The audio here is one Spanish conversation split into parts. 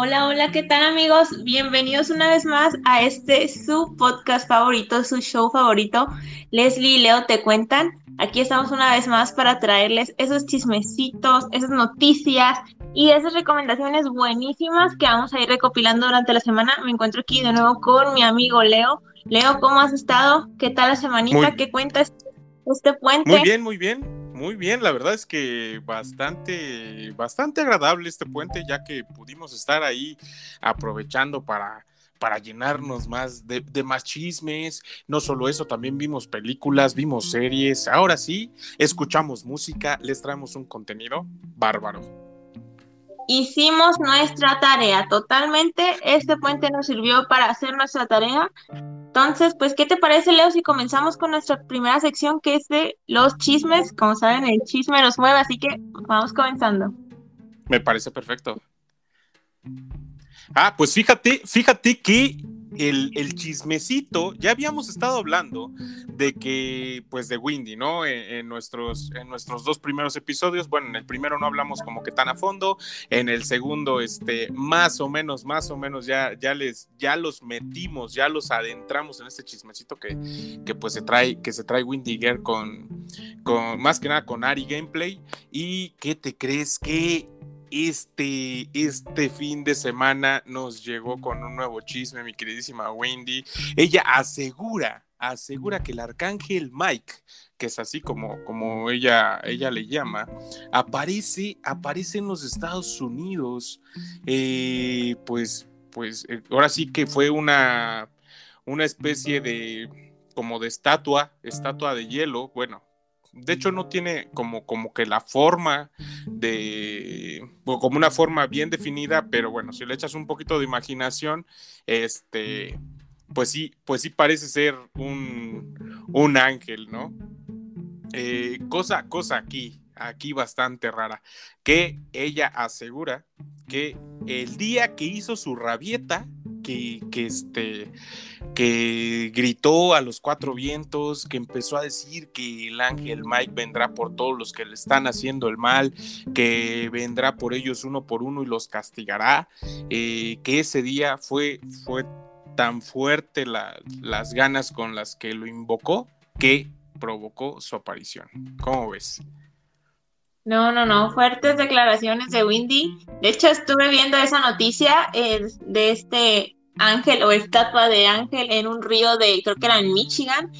Hola, hola, ¿qué tal amigos? Bienvenidos una vez más a este su podcast favorito, su show favorito, Leslie y Leo te cuentan. Aquí estamos una vez más para traerles esos chismecitos, esas noticias y esas recomendaciones buenísimas que vamos a ir recopilando durante la semana. Me encuentro aquí de nuevo con mi amigo Leo. Leo, ¿cómo has estado? ¿Qué tal la semanita? ¿Qué cuentas este puente? Muy bien, muy bien muy bien, la verdad es que bastante, bastante agradable este puente, ya que pudimos estar ahí aprovechando para, para llenarnos más de, de, más chismes. No solo eso, también vimos películas, vimos series. Ahora sí, escuchamos música, les traemos un contenido bárbaro. Hicimos nuestra tarea totalmente. Este puente nos sirvió para hacer nuestra tarea. Entonces, pues, ¿qué te parece, Leo, si comenzamos con nuestra primera sección, que es de los chismes? Como saben, el chisme nos mueve, así que vamos comenzando. Me parece perfecto. Ah, pues fíjate, fíjate que el, chismecito, ya habíamos estado hablando de que, pues de Windy, ¿no? En, nuestros, en nuestros dos primeros episodios, bueno, en el primero no hablamos como que tan a fondo, en el segundo, este, más o menos, más o menos, ya, ya les, ya los metimos, ya los adentramos en este chismecito que, que pues se trae, que se trae Windy Girl con, con, más que nada con Ari Gameplay, y ¿qué te crees que este, este fin de semana nos llegó con un nuevo chisme, mi queridísima Wendy. Ella asegura, asegura que el arcángel Mike, que es así como, como ella, ella le llama, aparece, aparece en los Estados Unidos. Eh, pues, pues, eh, ahora sí que fue una, una especie de como de estatua, estatua de hielo, bueno, de hecho no tiene como, como que la forma de, o como una forma bien definida, pero bueno, si le echas un poquito de imaginación, este, pues sí, pues sí parece ser un, un ángel, ¿no? Eh, cosa, cosa aquí, aquí bastante rara, que ella asegura que el día que hizo su rabieta, que, este, que gritó a los cuatro vientos, que empezó a decir que el ángel Mike vendrá por todos los que le están haciendo el mal, que vendrá por ellos uno por uno y los castigará, eh, que ese día fue, fue tan fuerte las ganas con las que lo invocó que provocó su aparición. ¿Cómo ves? No, no, no, fuertes declaraciones de Windy. De hecho, estuve viendo esa noticia de este ángel o estatua de ángel en un río de, creo que era en Michigan.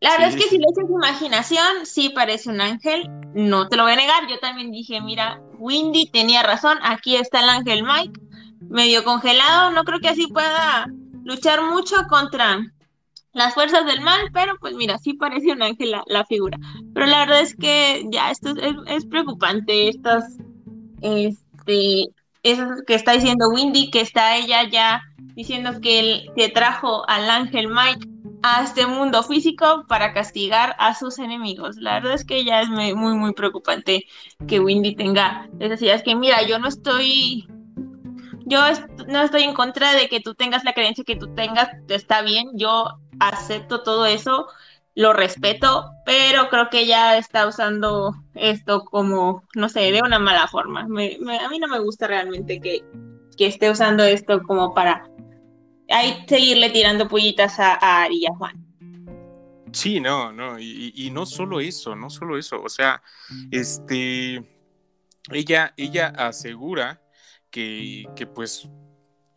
La verdad es que si le echas imaginación, sí parece un ángel, no te lo voy a negar. Yo también dije, mira, Windy tenía razón, aquí está el ángel Mike, medio congelado, no creo que así pueda luchar mucho contra las fuerzas del mal, pero pues mira, sí parece un ángel la, figura. Pero la verdad es que ya esto es, preocupante, estas, este, eso que está diciendo Windy, que está ella ya diciendo que él te trajo al ángel Mike a este mundo físico para castigar a sus enemigos. La verdad es que ya es muy, muy preocupante que Windy tenga esas ideas que, mira, yo no estoy yo no estoy en contra de que tú tengas la creencia que tú tengas, está bien, yo acepto todo eso, lo respeto, pero creo que ya está usando esto como, no sé, de una mala forma. a mí no me gusta realmente que, esté usando esto como para ahí seguirle tirando pullitas a, a Ari Juan. Sí, no, no, y, y, no solo eso, no solo eso, o sea, este, ella, ella asegura que, que pues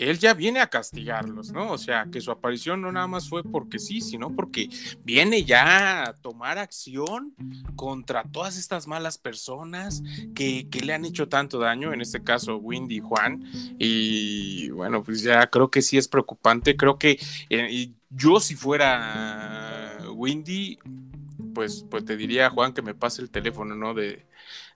él ya viene a castigarlos, ¿no? O sea, que su aparición no nada más fue porque sí, sino porque viene ya a tomar acción contra todas estas malas personas que, le han hecho tanto daño, en este caso Windy y Juan. Y bueno, pues ya creo que sí es preocupante. Creo que eh, yo si fuera Windy, pues, pues te diría Juan que me pase el teléfono, ¿no? De,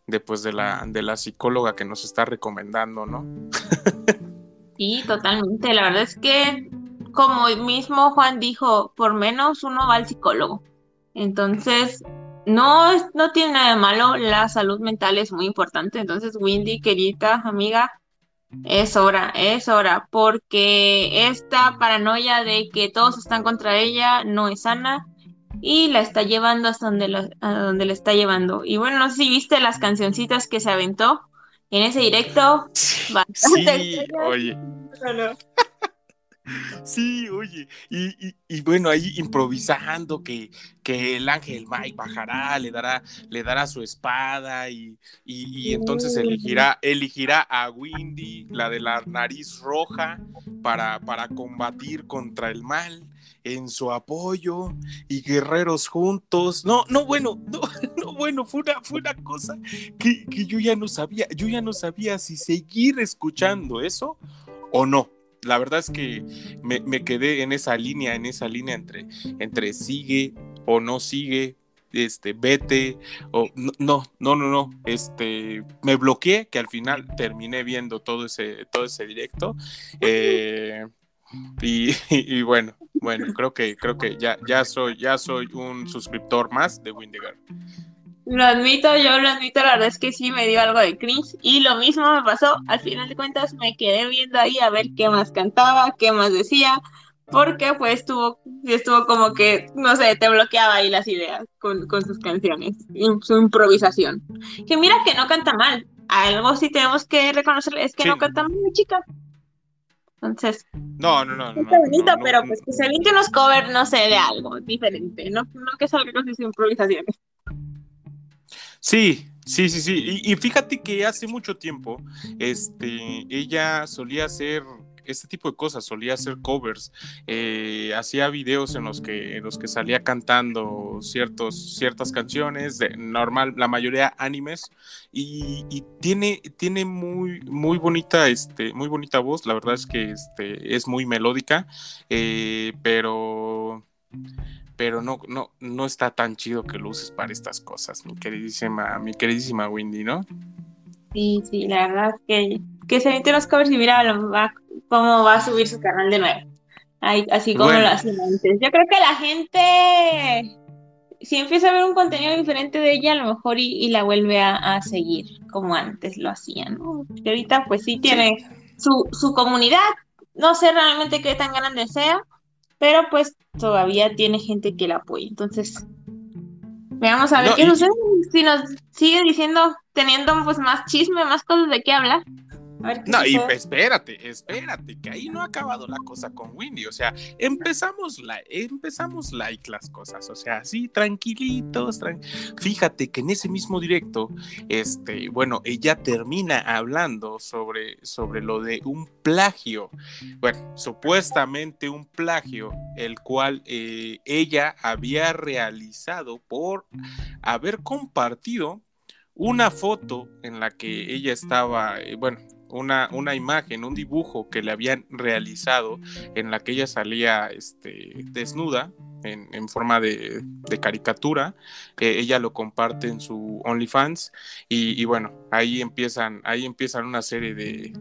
después de la, de la psicóloga que nos está recomendando, ¿no? Sí, totalmente. La verdad es que, como mismo Juan dijo, por menos uno va al psicólogo. Entonces, no, no tiene nada de malo, la salud mental es muy importante. Entonces, Windy, querida amiga, es hora, es hora, porque esta paranoia de que todos están contra ella no es sana y la está llevando hasta donde, la, donde la está llevando. Y bueno, no sé si viste las cancioncitas que se aventó en ese directo. Sí, oye. Sí, oye, y, bueno, ahí improvisando que, que, el ángel Mike bajará, le dará, le dará su espada y, entonces elegirá, elegirá a Windy, la de la nariz roja, para, para combatir contra el mal en su apoyo y guerreros juntos. No, no, bueno, no, no bueno, fue una, fue una cosa que, que yo ya no sabía, yo ya no sabía si seguir escuchando eso o no la verdad es que me, quedé en esa línea, en esa línea entre, entre sigue o no sigue, este, vete, o no, no, no, no, este, me bloqueé, que al final terminé viendo todo ese, todo ese directo. Eh, y, bueno, bueno, creo que, creo que ya, ya soy, ya soy un suscriptor más de Windigar. Lo admito, yo lo admito, la verdad es que sí me dio algo de cringe y lo mismo me pasó, al final de cuentas me quedé viendo ahí a ver qué más cantaba, qué más decía, porque pues estuvo, estuvo como que, no sé, te bloqueaba ahí las ideas con, sus canciones, su improvisación. Que mira que no canta mal, algo sí tenemos que reconocerle, es que no canta mal, chica. Entonces, no, no, no. Está bonito, pero pues que se que unos covers, no sé, de algo diferente, no, no que salga con sus improvisaciones. Sí, sí, sí, sí. Y, fíjate que hace mucho tiempo, este, ella solía hacer este tipo de cosas, solía hacer covers, eh, hacía videos en los que, en los que salía cantando ciertos, ciertas canciones, normal, la mayoría animes, y, tiene, tiene muy, muy bonita, este, muy bonita voz, la verdad es que este, es muy melódica, eh, pero pero no, no, no está tan chido que lo uses para estas cosas, mi queridísima, mi queridísima Windy, ¿no? Sí, sí, la verdad que, que se mete los covers y mira va, cómo va a subir su canal de nuevo. así como lo hacía antes. Yo creo que la gente, si empieza a ver un contenido diferente de ella, a lo mejor y, la vuelve a, seguir como antes lo hacían, ¿no? Porque ahorita pues sí tiene Su, su comunidad, no sé realmente qué tan grande sea, pero pues todavía tiene gente que la apoya. Entonces, veamos a ver qué sucede. Si nos sigue diciendo, teniendo pues más chisme, más cosas de qué hablar no, y espérate, espérate, que ahí no ha acabado la cosa con Windy. O sea, empezamos, la, empezamos like las cosas. O sea, así, tranquilitos. Fíjate que en ese mismo directo, este, bueno, ella termina hablando sobre, sobre lo de un plagio. Bueno, supuestamente un plagio, el cual eh, ella había realizado por haber compartido una foto en la que ella estaba, eh, bueno, una, una, imagen, un dibujo que le habían realizado en la que ella salía este, desnuda en, forma de, caricatura. ella lo comparte en su OnlyFans y, y, bueno, ahí empiezan, ahí empiezan una serie de,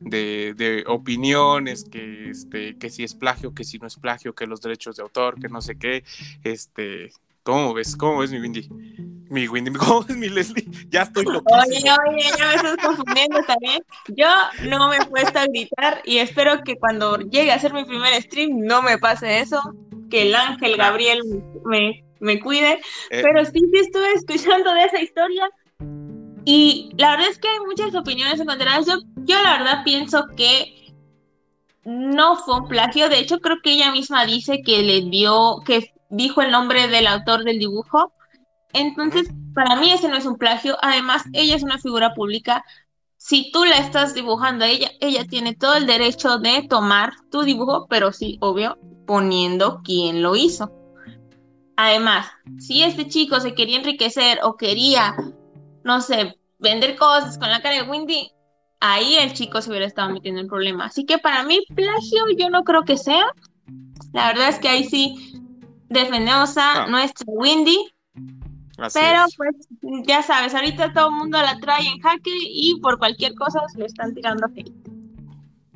de, opiniones que, este, que si es plagio, que si no es plagio, que los derechos de autor, que no sé qué, este, ¿Cómo ves? ¿Cómo ves mi Windy? Mi Windy, ¿cómo ves mi Leslie? Ya estoy loquísimo. Oye, oye, ya me estás confundiendo también. Yo no me he puesto a gritar y espero que cuando llegue a hacer mi primer stream no me pase eso, que el ángel Gabriel me, me cuide. Eh. Pero sí, sí estuve escuchando de esa historia y la verdad es que hay muchas opiniones encontradas. Yo, yo la verdad pienso que no fue un plagio. De hecho, creo que ella misma dice que le dio, que dijo el nombre del autor del dibujo. Entonces, para mí ese no es un plagio. Además, ella es una figura pública. Si tú la estás dibujando a ella, ella tiene todo el derecho de tomar tu dibujo, pero sí, obvio, poniendo quién lo hizo. Además, si este chico se quería enriquecer o quería, no sé, vender cosas con la cara de Windy, ahí el chico se hubiera estado metiendo en problemas. Así que para mí, plagio yo no creo que sea. La verdad es que ahí sí defendemos a nuestra Windy. pero pues ya sabes, ahorita todo el mundo la trae en jaque y por cualquier cosa se le están tirando a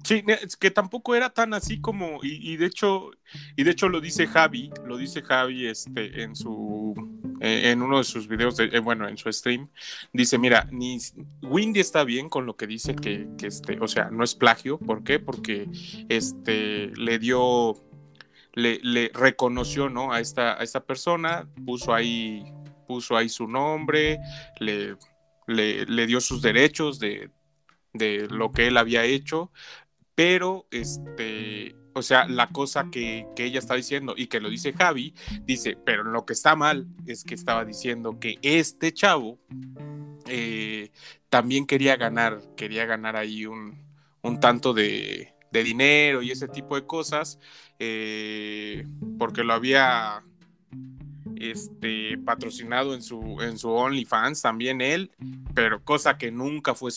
Sí, es que tampoco era tan así como, y, de hecho, y de hecho lo dice Javi, lo dice Javi este, en su eh, en uno de sus videos, de, eh, bueno, en su stream, dice, mira, ni Windy está bien con lo que dice que, que este, o sea, no es plagio, ¿por qué? Porque este le dio le, reconoció ¿no? a, esta, a esta persona, puso ahí, puso ahí su nombre, le, le, dio sus derechos de, de lo que él había hecho, pero este, o sea, la cosa que, ella está diciendo y que lo dice Javi, dice, pero lo que está mal es que estaba diciendo que este chavo eh, también quería ganar, quería ganar ahí un, tanto de, dinero y ese tipo de cosas, eh, porque lo había este, patrocinado en su, en su OnlyFans, también él, pero cosa que nunca fue,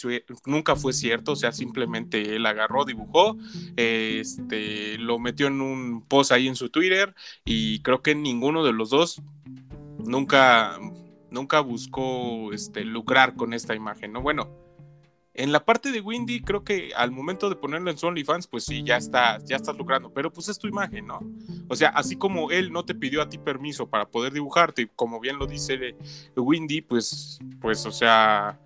nunca fue cierto, o sea, simplemente él agarró, dibujó, este, lo metió en un post ahí en su Twitter y creo que ninguno de los dos nunca, nunca buscó este, lucrar con esta imagen, ¿no? Bueno, en la parte de Windy, creo que al momento de ponerlo en su OnlyFans, pues sí, ya está, ya estás lucrando, pero pues es tu imagen, ¿no? O sea, así como él no te pidió a ti permiso para poder dibujarte, como bien lo dice Windy, pues, pues, o sea,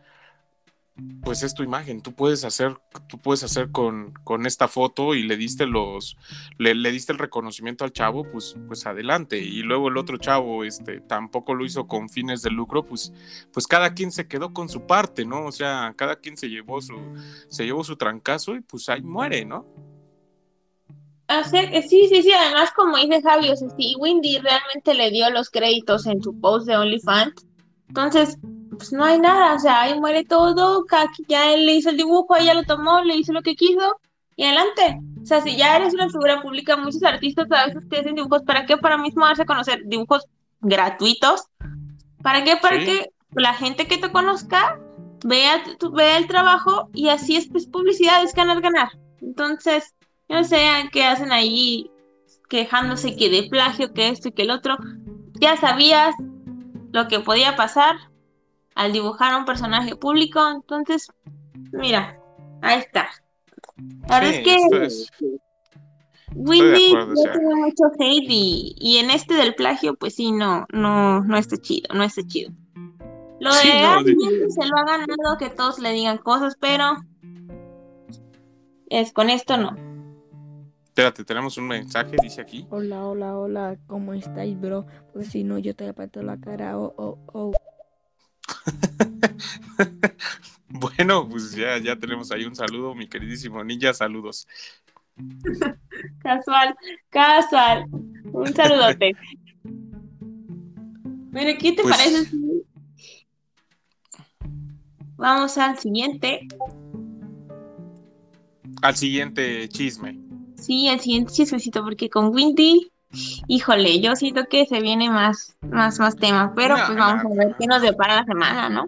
pues es tu imagen, tú puedes hacer, tú puedes hacer con, con esta foto y le diste los, le, diste el reconocimiento al chavo, pues, pues adelante. Y luego el otro chavo, este, tampoco lo hizo con fines de lucro, pues, pues cada quien se quedó con su parte, ¿no? O sea, cada quien se llevó su, se llevó su trancazo y pues ahí muere, ¿no? sí, sí, sí, además como dice Javi, o sea, si Windy realmente le dio los créditos en su post de OnlyFans, entonces pues no hay nada, o sea, ahí muere todo, ya él le hizo el dibujo, ella lo tomó, le hizo lo que quiso y adelante. O sea, si ya eres una figura pública, muchos artistas a veces te hacen dibujos, ¿para qué? Para mismo darse a conocer dibujos gratuitos. ¿Para qué? Para que la gente que te conozca vea, vea el trabajo y así es pues, publicidad, es ganar, ganar. Entonces, no sé qué hacen ahí quejándose que de plagio, que esto y que el otro. Ya sabías lo que podía pasar, al dibujar a un personaje público. Entonces, mira, ahí está. La verdad es que Windy tiene mucho hate y, en este del plagio, pues sí, no, no, no está chido, no está chido. Lo de alguien se lo ha ganado que todos le digan cosas, pero es con esto no. Espérate, tenemos un mensaje, dice aquí. Hola, hola, hola, ¿cómo estáis, bro? Pues si no, yo te aparto la cara, oh, oh, oh. bueno, pues ya, ya tenemos ahí un saludo, mi queridísimo ninja, saludos. casual, casual. Un saludote. Mire, ¿qué te pues parece vamos al siguiente? Al siguiente chisme. Sí, al siguiente chismecito, porque con Windy Híjole, yo siento que se viene más, más, más temas, pero pues vamos a ver qué nos depara la semana, ¿no?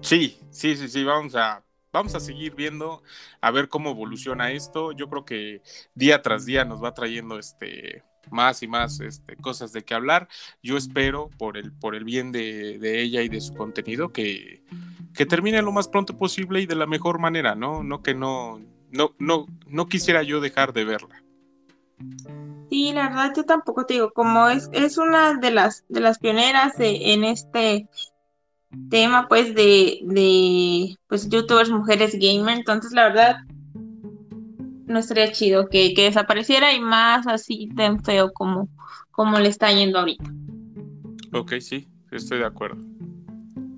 Sí, sí, sí, sí, vamos a, vamos a seguir viendo a ver cómo evoluciona esto. Yo creo que día tras día nos va trayendo este más y más este, cosas de qué hablar. Yo espero por el, por el bien de, de ella y de su contenido que, que, termine lo más pronto posible y de la mejor manera, ¿no? No que no, no, no, no quisiera yo dejar de verla. Sí, la verdad yo tampoco te digo, como es, es una de las, de las pioneras en este tema pues de, de pues youtubers mujeres gamer, entonces la verdad no estaría chido que, desapareciera y más así tan feo como, como le está yendo ahorita. Ok, sí, estoy de acuerdo.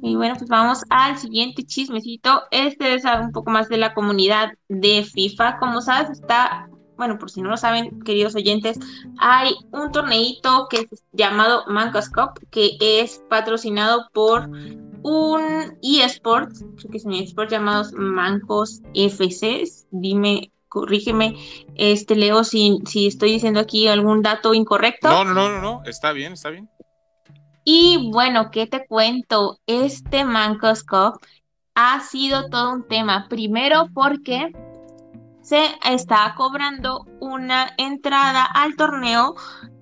Y bueno, pues vamos al siguiente chismecito. Este es un poco más de la comunidad de FIFA. Como sabes, está bueno, por si no lo saben, queridos oyentes, hay un torneito que es llamado Mancos Cup, que es patrocinado por un eSports, creo que es un eSports llamados Mancos FC. Dime, corrígeme, este Leo, si, si estoy diciendo aquí algún dato incorrecto. No, no, no, no, no, está bien, está bien. Y bueno, ¿qué te cuento? Este Mancos Cup ha sido todo un tema. Primero porque se está cobrando una entrada al torneo.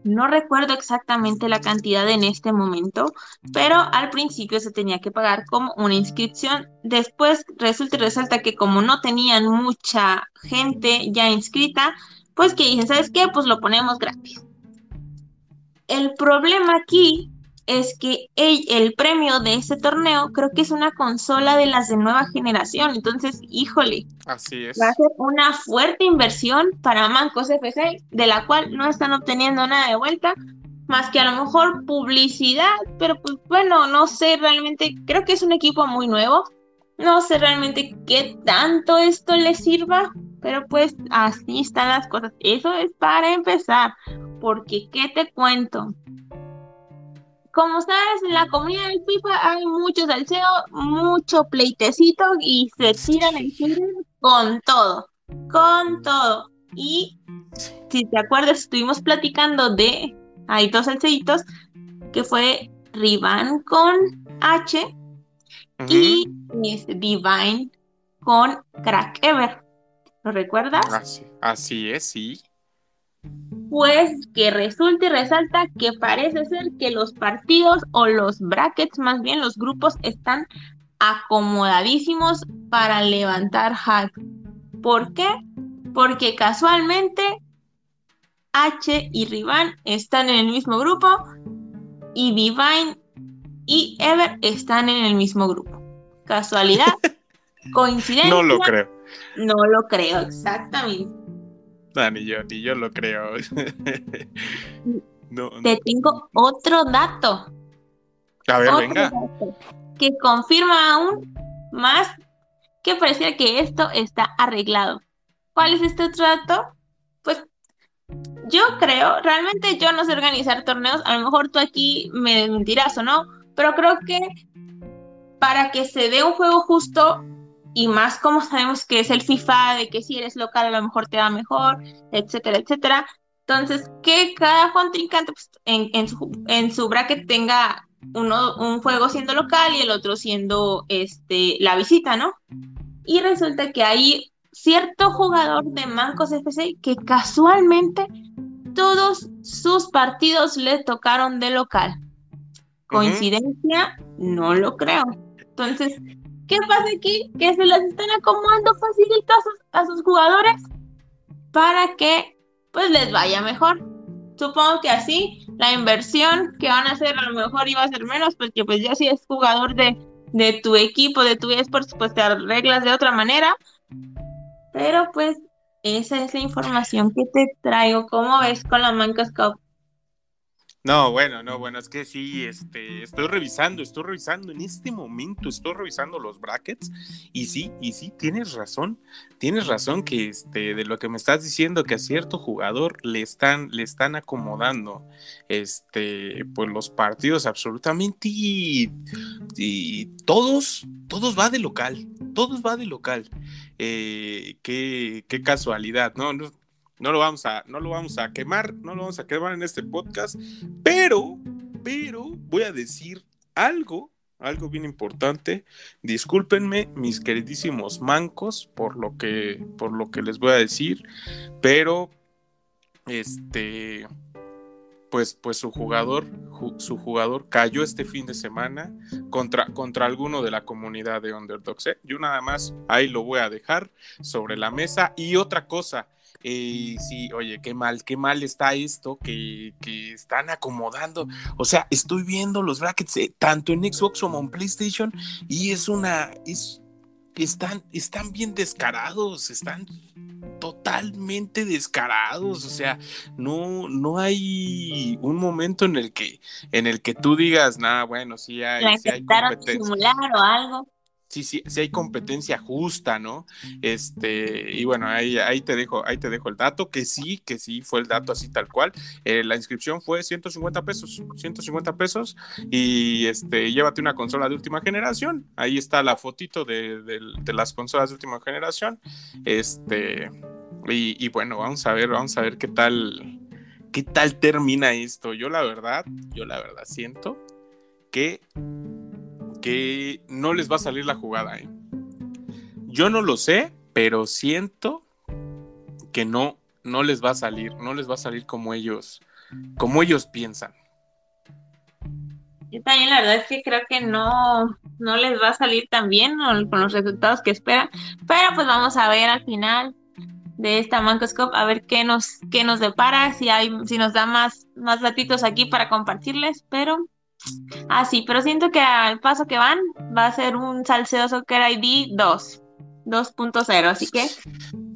No recuerdo exactamente la cantidad en este momento, pero al principio se tenía que pagar como una inscripción. Después resulta y resalta que como no tenían mucha gente ya inscrita, pues que dicen, ¿sabes qué? Pues lo ponemos gratis. El problema aquí es que el, premio de este torneo creo que es una consola de las de nueva generación. Entonces, híjole, Así es. va a ser una fuerte inversión para Mancos FC, de la cual no están obteniendo nada de vuelta, más que a lo mejor publicidad, pero pues bueno, no sé realmente, creo que es un equipo muy nuevo. No sé realmente qué tanto esto le sirva, pero pues así están las cosas. Eso es para empezar, porque ¿qué te cuento? Como sabes, en la comunidad del FIFA hay mucho salseo, mucho pleitecito y se tiran el con todo, con todo. Y si te acuerdas, estuvimos platicando de, hay dos salseitos, que fue Rivan con H y Divine con Crack Ever. ¿Lo recuerdas? Así, así es, sí. Pues que resulta y resalta que parece ser que los partidos o los brackets, más bien los grupos, están acomodadísimos para levantar hack. ¿Por qué? Porque casualmente H y Rivan están en el mismo grupo y Divine y Ever están en el mismo grupo. ¿Casualidad? ¿Coincidencia? No lo creo. No lo creo, exactamente. No, ni yo, ni yo lo creo. Te tengo otro dato. A ver, venga. que confirma aún más que parecía que esto está arreglado. ¿Cuál es este otro dato? Pues yo creo, realmente yo no sé organizar torneos, a lo mejor tú aquí me mentirás o no, pero creo que para que se dé un juego justo y más como sabemos que es el FIFA, de que si eres local a lo mejor te va mejor, etcétera, etcétera. Entonces, que cada contrincante pues, en, en, su, en su bracket tenga uno, un juego siendo local y el otro siendo este, la visita, ¿no? Y resulta que hay cierto jugador de Mancos FC que casualmente todos sus partidos le tocaron de local. ¿Coincidencia? No lo creo. Entonces, ¿qué pasa aquí? Que se las están acomodando facilitos a sus, jugadores para que pues les vaya mejor. Supongo que así la inversión que van a hacer a lo mejor iba a ser menos, porque pues ya si es jugador de, de tu equipo, de tu esports, pues te arreglas de otra manera. Pero pues esa es la información que te traigo. ¿Cómo ves con la Mancos Cup? No, bueno, no, bueno, es que sí, este, estoy revisando, estoy revisando en este momento, estoy revisando los brackets y sí, y sí, tienes razón, tienes razón que este, de lo que me estás diciendo que a cierto jugador le están, le están acomodando, este, pues los partidos absolutamente y, y todos, todos va de local, todos va de local, eh, qué, qué casualidad, ¿no? No lo vamos a, no lo vamos a quemar, no lo vamos a quemar en este podcast, pero, pero voy a decir algo, algo bien importante. Discúlpenme, mis queridísimos mancos, por lo que, por lo que les voy a decir, pero este, pues, pues su jugador, su jugador cayó este fin de semana contra, contra alguno de la comunidad de Underdogs. ¿eh? Yo nada más ahí lo voy a dejar sobre la mesa. Y otra cosa, eh, sí, oye, qué mal, qué mal está esto que, están acomodando. O sea, estoy viendo los brackets eh, tanto en Xbox como en PlayStation y es una, es, están, están bien descarados, están totalmente descarados, o sea, no, no hay un momento en el que, en el que tú digas, nada, bueno, sí hay, sí hay simular o algo sí, sí, sí hay competencia justa, ¿no? Este, y bueno, ahí, ahí te dejo, ahí te dejo el dato, que sí, que sí fue el dato así tal cual. Eh, la inscripción fue 150 pesos, 150 pesos, y este, llévate una consola de última generación. Ahí está la fotito de, de, las consolas de última generación. Este, y, y bueno, vamos a ver, vamos a ver qué tal, qué tal termina esto. Yo la verdad, yo la verdad siento que que no les va a salir la jugada. ¿eh? Yo no lo sé, pero siento que no, no les va a salir, no les va a salir como ellos, como ellos piensan. Yo también la verdad es que creo que no, no les va a salir tan bien con los resultados que esperan, pero pues vamos a ver al final de esta Mancoscope a ver qué nos, qué nos depara, si hay, si nos da más, más ratitos aquí para compartirles, pero Ah, sí, pero siento que al paso que van va a ser un Salcedo Soccer ID 2, 2.0, así que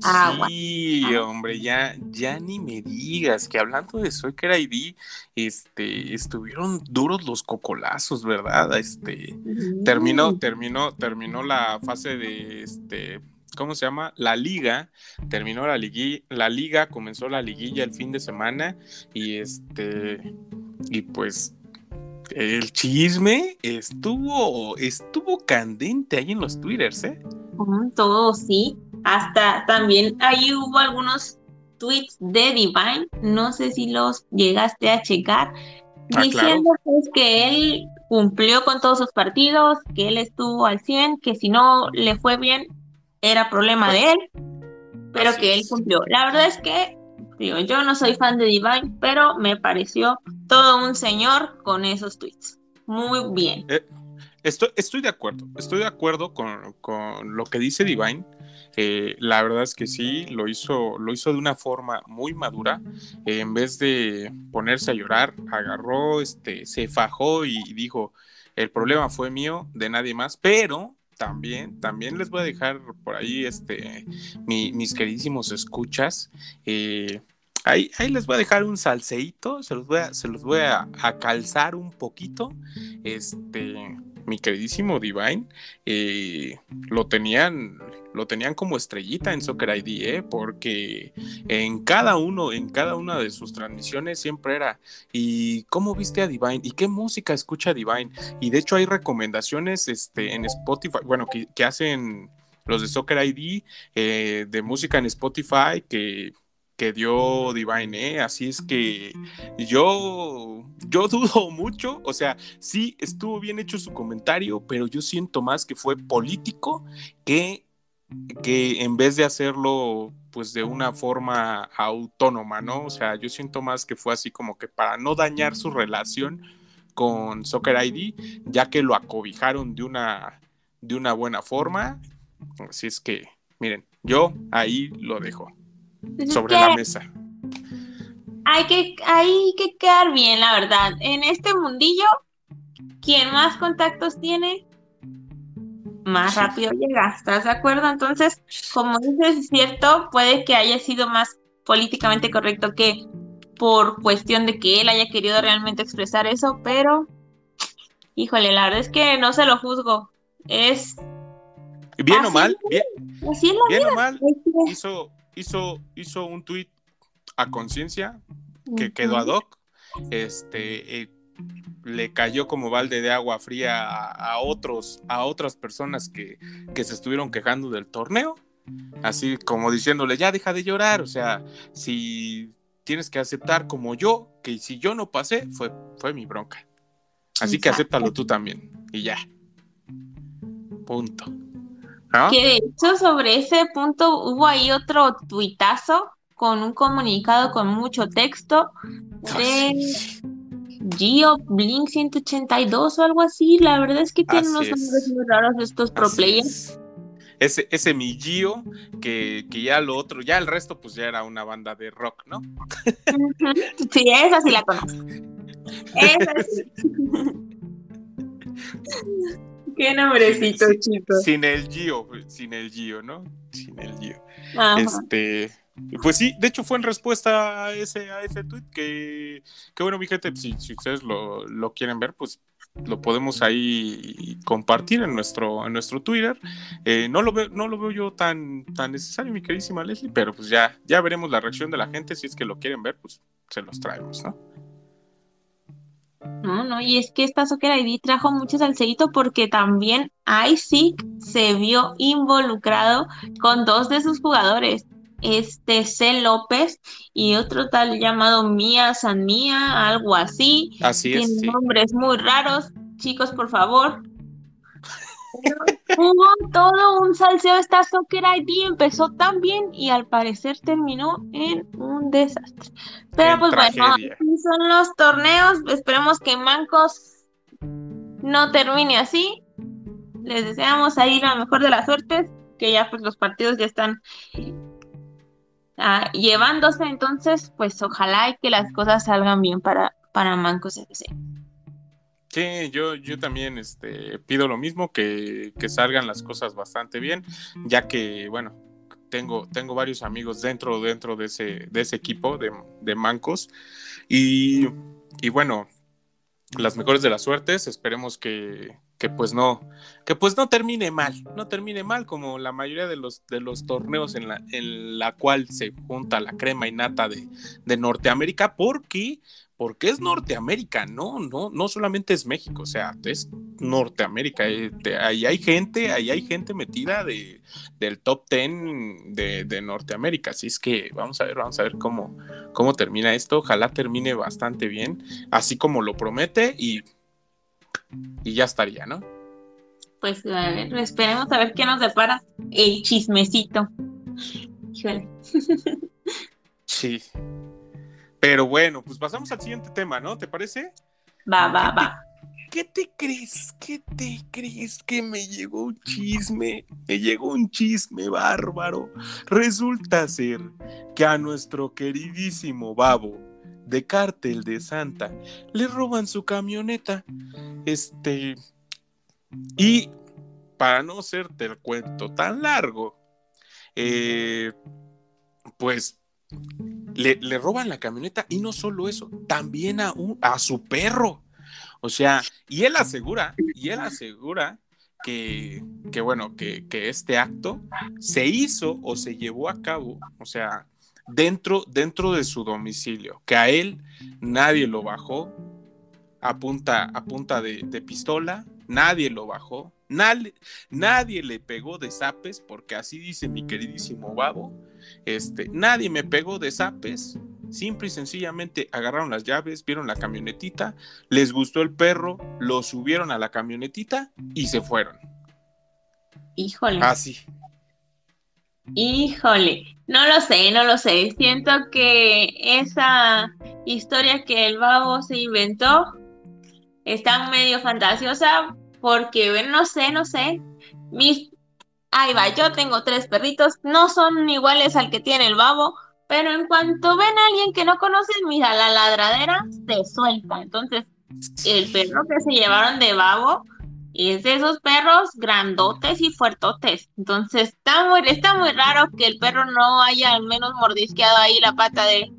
Agua. Sí, hombre, ya, ya ni me digas que hablando de Soccer ID, este, estuvieron duros los cocolazos, ¿verdad? Este, terminó, terminó, terminó la fase de este, ¿cómo se llama? La liga, terminó la liga, la liga, comenzó la liguilla el fin de semana y este, y pues el chisme estuvo, estuvo candente ahí en los twitters, ¿eh? Todo sí. Hasta también ahí hubo algunos tweets de Divine, no sé si los llegaste a checar, Ah, diciendo pues, que él cumplió con todos sus partidos, que él estuvo al 100, que si no le fue bien era problema de él, pero Así que él cumplió. La verdad es que, digo, yo no soy fan de Divine, pero me pareció todo un señor con esos tweets. Muy bien. Estoy, estoy de acuerdo, estoy de acuerdo con, con lo que dice Divine. Eh, la verdad es que sí, lo hizo, lo hizo de una forma muy madura. Eh, en vez de ponerse a llorar, agarró, este, se fajó y dijo: el problema fue mío, de nadie más. Pero también, también les voy a dejar por ahí, este, mi- mis queridísimos escuchas. eh, ahí, ahí les voy a dejar un salseíto, se los voy a, se los voy a, calzar un poquito. Este, mi queridísimo Divine, eh, lo tenían, lo tenían como estrellita en Soccer ID, ¿eh? porque en cada uno, en cada una de sus transmisiones siempre era, ¿y cómo viste a Divine? ¿Y qué música escucha Divine? Y de hecho hay recomendaciones este, en Spotify, bueno, que, que hacen los de Soccer ID eh, de música en Spotify que, que dio Divine, ¿eh? Así es que yo, yo dudo mucho, o sea, sí estuvo bien hecho su comentario, pero yo siento más que fue político que, que en vez de hacerlo pues de una forma autónoma, ¿no? O sea, yo siento más que fue así como que para no dañar su relación con Soccer ID, ya que lo acobijaron de una, de una buena forma. Así es que, miren, yo ahí lo dejo Sobre la mesa. hay que, hay que quedar bien, la verdad. En este mundillo, quien más contactos tiene, más Sí. rápido llega. ¿Estás de acuerdo? Entonces, como dices, es cierto, puede que haya sido más políticamente correcto que por cuestión de que él haya querido realmente expresar eso, pero, híjole, la verdad es que no se lo juzgo. Es Bien o mal, bien, así es la bien o mal, hizo, hizo, hizo un tweet a conciencia que quedó ad hoc. Este eh, le cayó como balde de agua fría a, a otros, a otras personas que, que se estuvieron quejando del torneo. Así como diciéndole, ya deja de llorar. O sea, si tienes que aceptar como yo, que si yo no pasé, fue, fue mi bronca. Así que acéptalo tú también. Y ya. Punto. ¿No? Que de hecho sobre ese punto hubo ahí otro tuitazo con un comunicado con mucho texto de Gio Blink 182 o algo así. La verdad es que tienen Así unos es. nombres muy raros estos pro Así players. es. Ese, ese mi Gio, que, que ya lo otro, ya el resto, pues ya era una banda de rock, ¿no? Sí, esa sí la conozco. Esa sí. Qué nombrecito, Sí, chicos. Sin el Gio, sin el Gio, ¿no? Sin el Gio. Ajá. Este, pues sí, de hecho fue en respuesta a ese, a ese tweet que, que bueno, mi gente, si, si ustedes lo, lo quieren ver, pues lo podemos ahí compartir en nuestro, en nuestro Twitter. Eh, no, lo veo, no lo veo yo tan, tan necesario, mi queridísima Leslie, pero pues ya, ya veremos la reacción de la gente. Si es que lo quieren ver, pues se los traemos, ¿no? No, no, y es que esta Soccer ID trajo mucho salseíto porque también ISIC se vio involucrado con dos de sus jugadores, este C. López y otro tal llamado Mía San Mía, algo así. Así es, Tienen sí. nombres muy raros, chicos, por favor. Hubo todo un salseo esta Soccer ID, empezó tan bien y al parecer terminó en un desastre. Pero En pues bueno, así son los torneos, esperemos que Mancos no termine así. Les deseamos ahí la mejor de las suertes, que ya pues los partidos ya están ah, llevándose, entonces pues ojalá y que las cosas salgan bien para, para Mancos FC. Sí, yo, yo también este, pido lo mismo, que, que salgan las cosas bastante bien, ya que, bueno, tengo, tengo varios amigos dentro, dentro de, ese, de ese equipo de, de mancos. Y, y bueno, las mejores de las suertes. Esperemos que, que pues no, que pues no termine mal, no termine mal como la mayoría de los, de los torneos en la, en la cual se junta la crema y nata de, de Norteamérica, porque porque es Norteamérica, no, no, no solamente es México, o sea, es Norteamérica, eh, ahí hay gente, ahí hay gente metida de, del top ten de, de, Norteamérica, así es que vamos a ver, vamos a ver cómo, cómo termina esto, ojalá termine bastante bien, así como lo promete y, y ya estaría, ¿no? Pues a ver, esperemos a ver qué nos depara el chismecito. Sí. Pero bueno, pues pasamos al siguiente tema, ¿no? ¿Te parece? Va, va, va. ¿Qué te crees? ¿Qué te crees que me llegó un chisme? Me llegó un chisme bárbaro. Resulta ser que a nuestro queridísimo babo de Cártel de Santa le roban su camioneta. Este. Y para no hacerte el cuento tan largo, eh, pues le, roban la camioneta y no solo eso, también a, a su perro. O sea, y él asegura, y él asegura que, que bueno, que, este acto se hizo o se llevó a cabo, o sea, dentro, dentro de su domicilio, que a él nadie lo bajó a punta, a punta de, de pistola, nadie lo bajó, nadie, nadie le pegó de zapes, porque así dice mi queridísimo babo, este, nadie me pegó de zapes. Simple y sencillamente agarraron las llaves, vieron la camionetita, les gustó el perro, lo subieron a la camionetita y se fueron. Híjole. Así. Híjole, no lo sé, no lo sé. Siento que esa historia que el babo se inventó está medio fantasiosa porque, bueno, no sé, no sé. Mis ahí va, yo tengo tres perritos, no son iguales al que tiene el babo, pero en cuanto ven a alguien que no conocen, mira, la ladradera se suelta. Entonces, el perro que se llevaron de babo es de esos perros grandotes y fuertotes. Entonces, está muy, está muy raro que el perro no haya al menos mordisqueado ahí la pata de,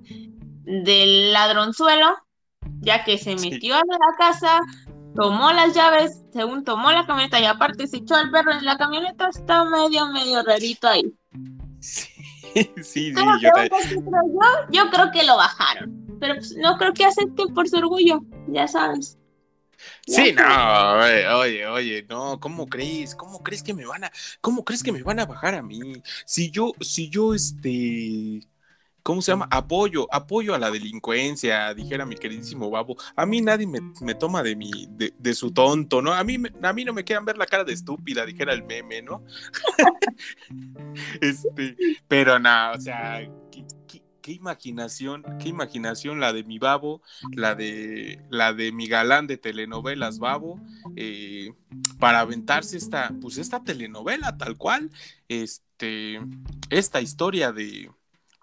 del ladronzuelo, ya que se metió a la casa, tomó las llaves, según tomó la camioneta y aparte se echó al perro en la camioneta, está medio, medio rarito ahí. Sí, sí, sí. Yo, yo, yo, creo que lo bajaron, pero pues, no creo que acepten por su orgullo, ya sabes. Ya sí, no, oye, oye, no, ¿cómo crees? ¿Cómo crees que me van a, cómo crees que me van a bajar a mí? Si yo, si yo, este, ¿cómo se llama? Apoyo, apoyo a la delincuencia, dijera mi queridísimo Babo. A mí nadie me, toma de, mi, de, su tonto, ¿no? A mí, a mí no me quieran ver la cara de estúpida, dijera el meme, ¿no? este, pero nada, o sea, ¿qué, imaginación, qué imaginación la de mi Babo, la de, la de mi galán de telenovelas Babo, eh, para aventarse esta, pues esta telenovela tal cual, este, esta historia de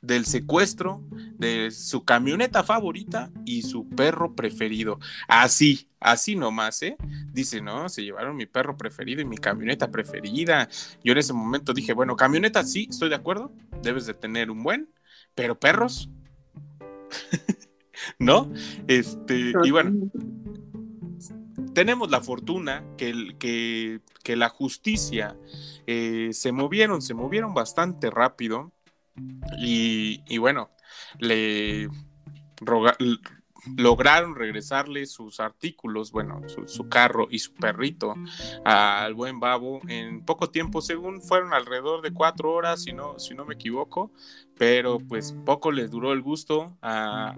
del secuestro de su camioneta favorita y su perro preferido. Así, así nomás, ¿eh? Dice, no, se llevaron mi perro preferido y mi camioneta preferida. Yo en ese momento dije, bueno, camioneta sí, estoy de acuerdo, debes de tener un buen, pero perros, ¿no? Este, y bueno, tenemos la fortuna que, que, que la justicia eh, se movieron, se movieron bastante rápido y, bueno, le lograron regresarle sus artículos, bueno, su, carro y su perrito al buen Babo en poco tiempo, según fueron alrededor de cuatro horas, si no, si no me equivoco, pero pues poco le duró el gusto a,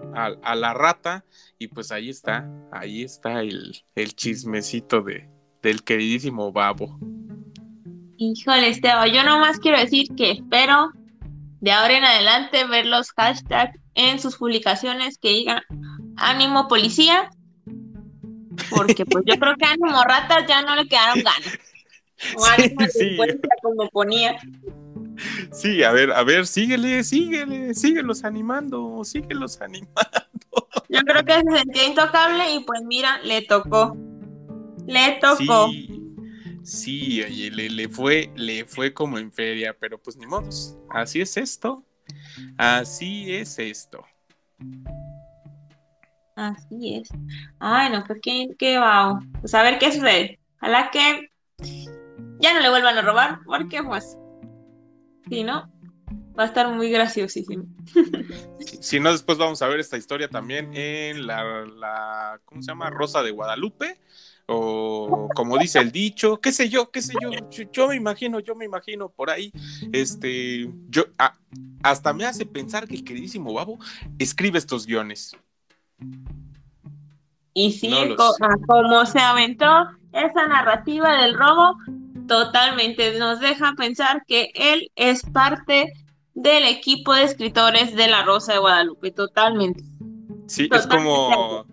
la rata y pues ahí está, ahí está el, chismecito de, del queridísimo Babo. Híjole, Esteban, yo nomás quiero decir que espero de ahora en adelante ver los hashtags en sus publicaciones que digan ánimo policía, porque pues yo creo que ánimo ratas ya no le quedaron ganas. O ánimo sí, como ponía. Sí, a ver, a ver, síguele, síguele, síguelos animando, síguelos animando. Yo creo que se sentía intocable y pues mira, le tocó. Le tocó. Sí, Sí, oye, le, le, fue, le fue como en feria, pero pues ni modos. Así es esto. Así es esto. Así es. Ay, no, pues qué, qué va. Pues a ver qué sucede. Ojalá que ya no le vuelvan a robar, porque pues, si no, va a estar muy graciosísimo. Si no, después vamos a ver esta historia también en la, la ¿cómo se llama? Rosa de Guadalupe o como dice el dicho, qué sé yo, qué sé yo, yo, me imagino, yo me imagino por ahí, este, yo, hasta me hace pensar que el queridísimo Babo escribe estos guiones. Y sí, como se aventó esa narrativa del robo, totalmente nos deja pensar que él es parte del equipo de escritores de La Rosa de Guadalupe, totalmente. Sí, es como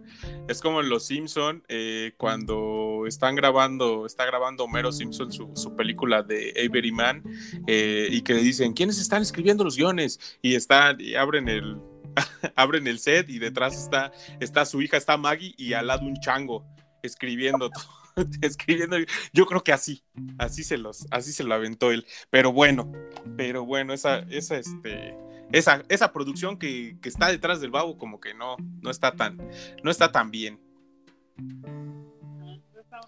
es como en Los Simpson eh, cuando están grabando, está grabando Homero Simpson su, película de Avery Man eh, y que le dicen quiénes están escribiendo los guiones y están y abren el abren el set y detrás está está su hija está Maggie y al lado un chango escribiendo escribiendo yo creo que así así se los así se lo aventó él pero bueno pero bueno esa esa este esa, esa producción que, está detrás del babo como que no, no está tan, no está tan bien.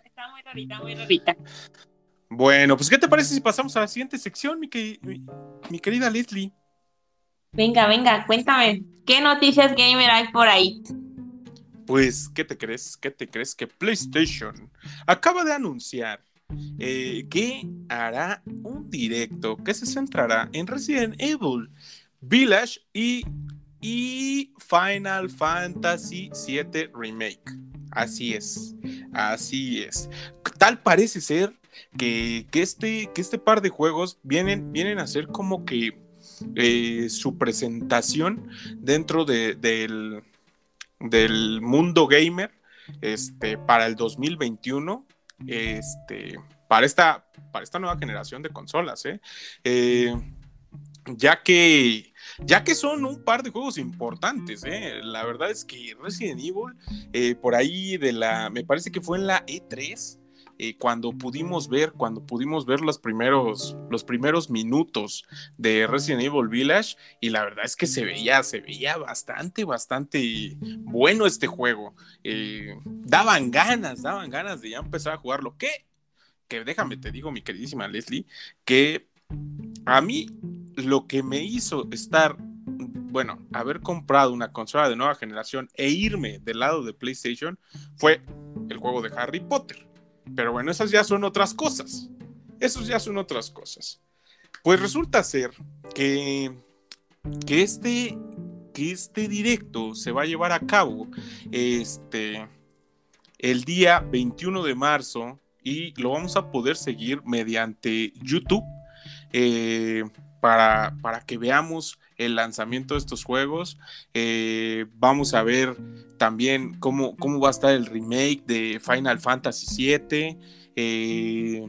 Está muy rarita, muy rarita. Bueno, pues ¿qué te parece si pasamos a la siguiente sección, mi, mi, querida Leslie? Venga, venga, cuéntame, ¿qué noticias gamer hay por ahí? Pues, ¿qué te crees? ¿Qué te crees? Que PlayStation acaba de anunciar eh, que hará un directo que se centrará en Resident Evil Village y, y Final Fantasy VII Remake. Así es, así es. Tal parece ser que, este, que este par de juegos vienen, vienen a ser como que eh, su presentación dentro de, del, del mundo gamer este, para el 2021. Este, para esta, para esta nueva generación de consolas, ¿eh? eh ya que ya que son un par de juegos importantes, ¿eh? la verdad es que Resident Evil, por ahí de la, me parece que fue en la E3, eh, cuando pudimos ver, cuando pudimos ver los primeros, los primeros minutos de Resident Evil Village, y la verdad es que se veía, se veía bastante, bastante bueno este juego. daban ganas, daban ganas de ya empezar a jugarlo. ¿Qué? Que déjame, te digo, mi queridísima Leslie, que a mí lo que me hizo estar, bueno, haber comprado una consola de nueva generación e irme del lado de PlayStation fue el juego de Harry Potter. Pero bueno, esas ya son otras cosas. Esos ya son otras cosas. Pues resulta ser que, que, este, que este directo se va a llevar a cabo este, el día 21 de marzo y lo vamos a poder seguir mediante YouTube. Eh, para, que veamos el lanzamiento de estos juegos. Eh, vamos a ver también cómo, cómo, va a estar el remake de Final Fantasy VII. Eh,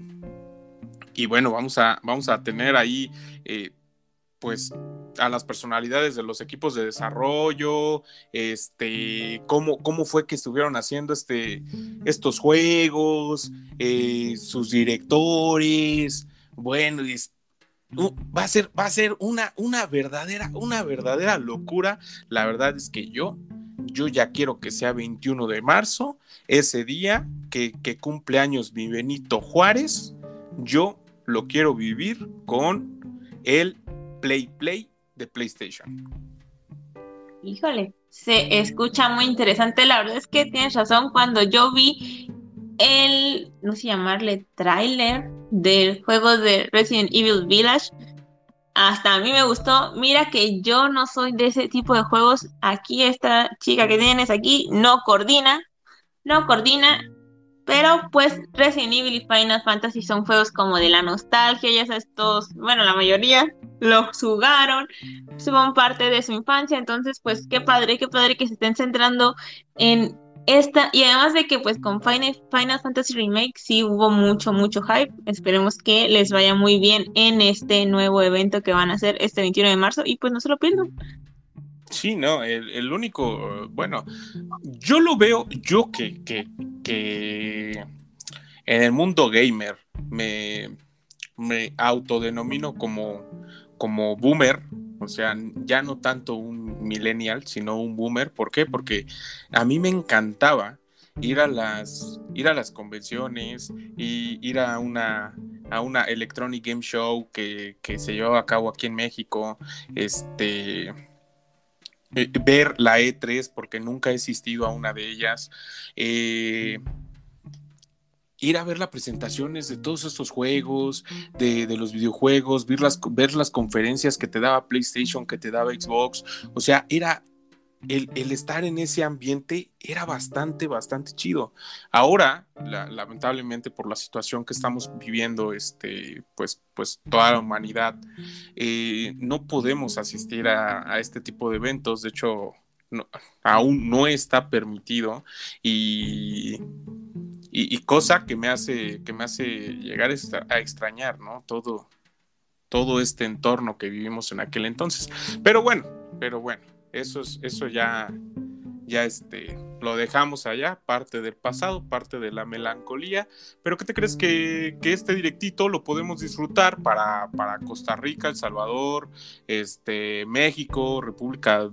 y bueno, vamos a, vamos a tener ahí eh, pues a las personalidades de los equipos de desarrollo, este, cómo, cómo fue que estuvieron haciendo este, estos juegos, sus directores, bueno, va a ser, va a ser una, una verdadera, una verdadera locura. La verdad es que yo, yo ya quiero que sea 21 de marzo, ese día que, que cumple años mi Benito Juárez, yo lo quiero vivir con el Play Play de PlayStation. Híjole, se escucha muy interesante. La verdad es que tienes razón. Cuando yo vi el, no sé llamarle, tráiler del juego de Resident Evil Village. Hasta a mí me gustó. Mira que yo no soy de ese tipo de juegos. Aquí esta chica que tienes aquí no coordina. No coordina. Pero pues Resident Evil y Final Fantasy son juegos como de la nostalgia. Ya sabes, todos, bueno, la mayoría los jugaron. Son parte de su infancia. Entonces, pues qué padre, qué padre que se estén centrando en esta, y además de que pues con Final, Fantasy Remake sí hubo mucho, mucho hype. Esperemos que les vaya muy bien en este nuevo evento que van a hacer este 21 de marzo y pues no se lo pierdan. Sí, no, el, único, bueno, yo lo veo, yo que, que, que en el mundo gamer me, me autodenomino como, como boomer, o sea, ya no tanto un millennial, sino un boomer. ¿Por qué? Porque a mí me encantaba ir a las, ir a las convenciones y ir a una, a una Electronic Game Show que, se llevaba a cabo aquí en México, este, eh, ver la E3 porque nunca he asistido a una de ellas. Eh, ir a ver las presentaciones de todos estos juegos, de, los videojuegos, ver las, ver las conferencias que te daba PlayStation, que te daba Xbox. O sea, era el, estar en ese ambiente era bastante, bastante chido. Ahora, lamentablemente por la situación que estamos viviendo, este, pues, pues toda la humanidad, eh, no podemos asistir a, este tipo de eventos. De hecho, aún no está permitido y, y, cosa que me hace, que me hace llegar a extrañar, ¿no? Todo, todo este entorno que vivimos en aquel entonces. Pero bueno, pero bueno eso, es, eso ya, ya este, lo dejamos allá, parte del pasado, parte de la melancolía, pero ¿qué te crees que, que este directito lo podemos disfrutar para, para, Costa Rica, El Salvador, este, México, República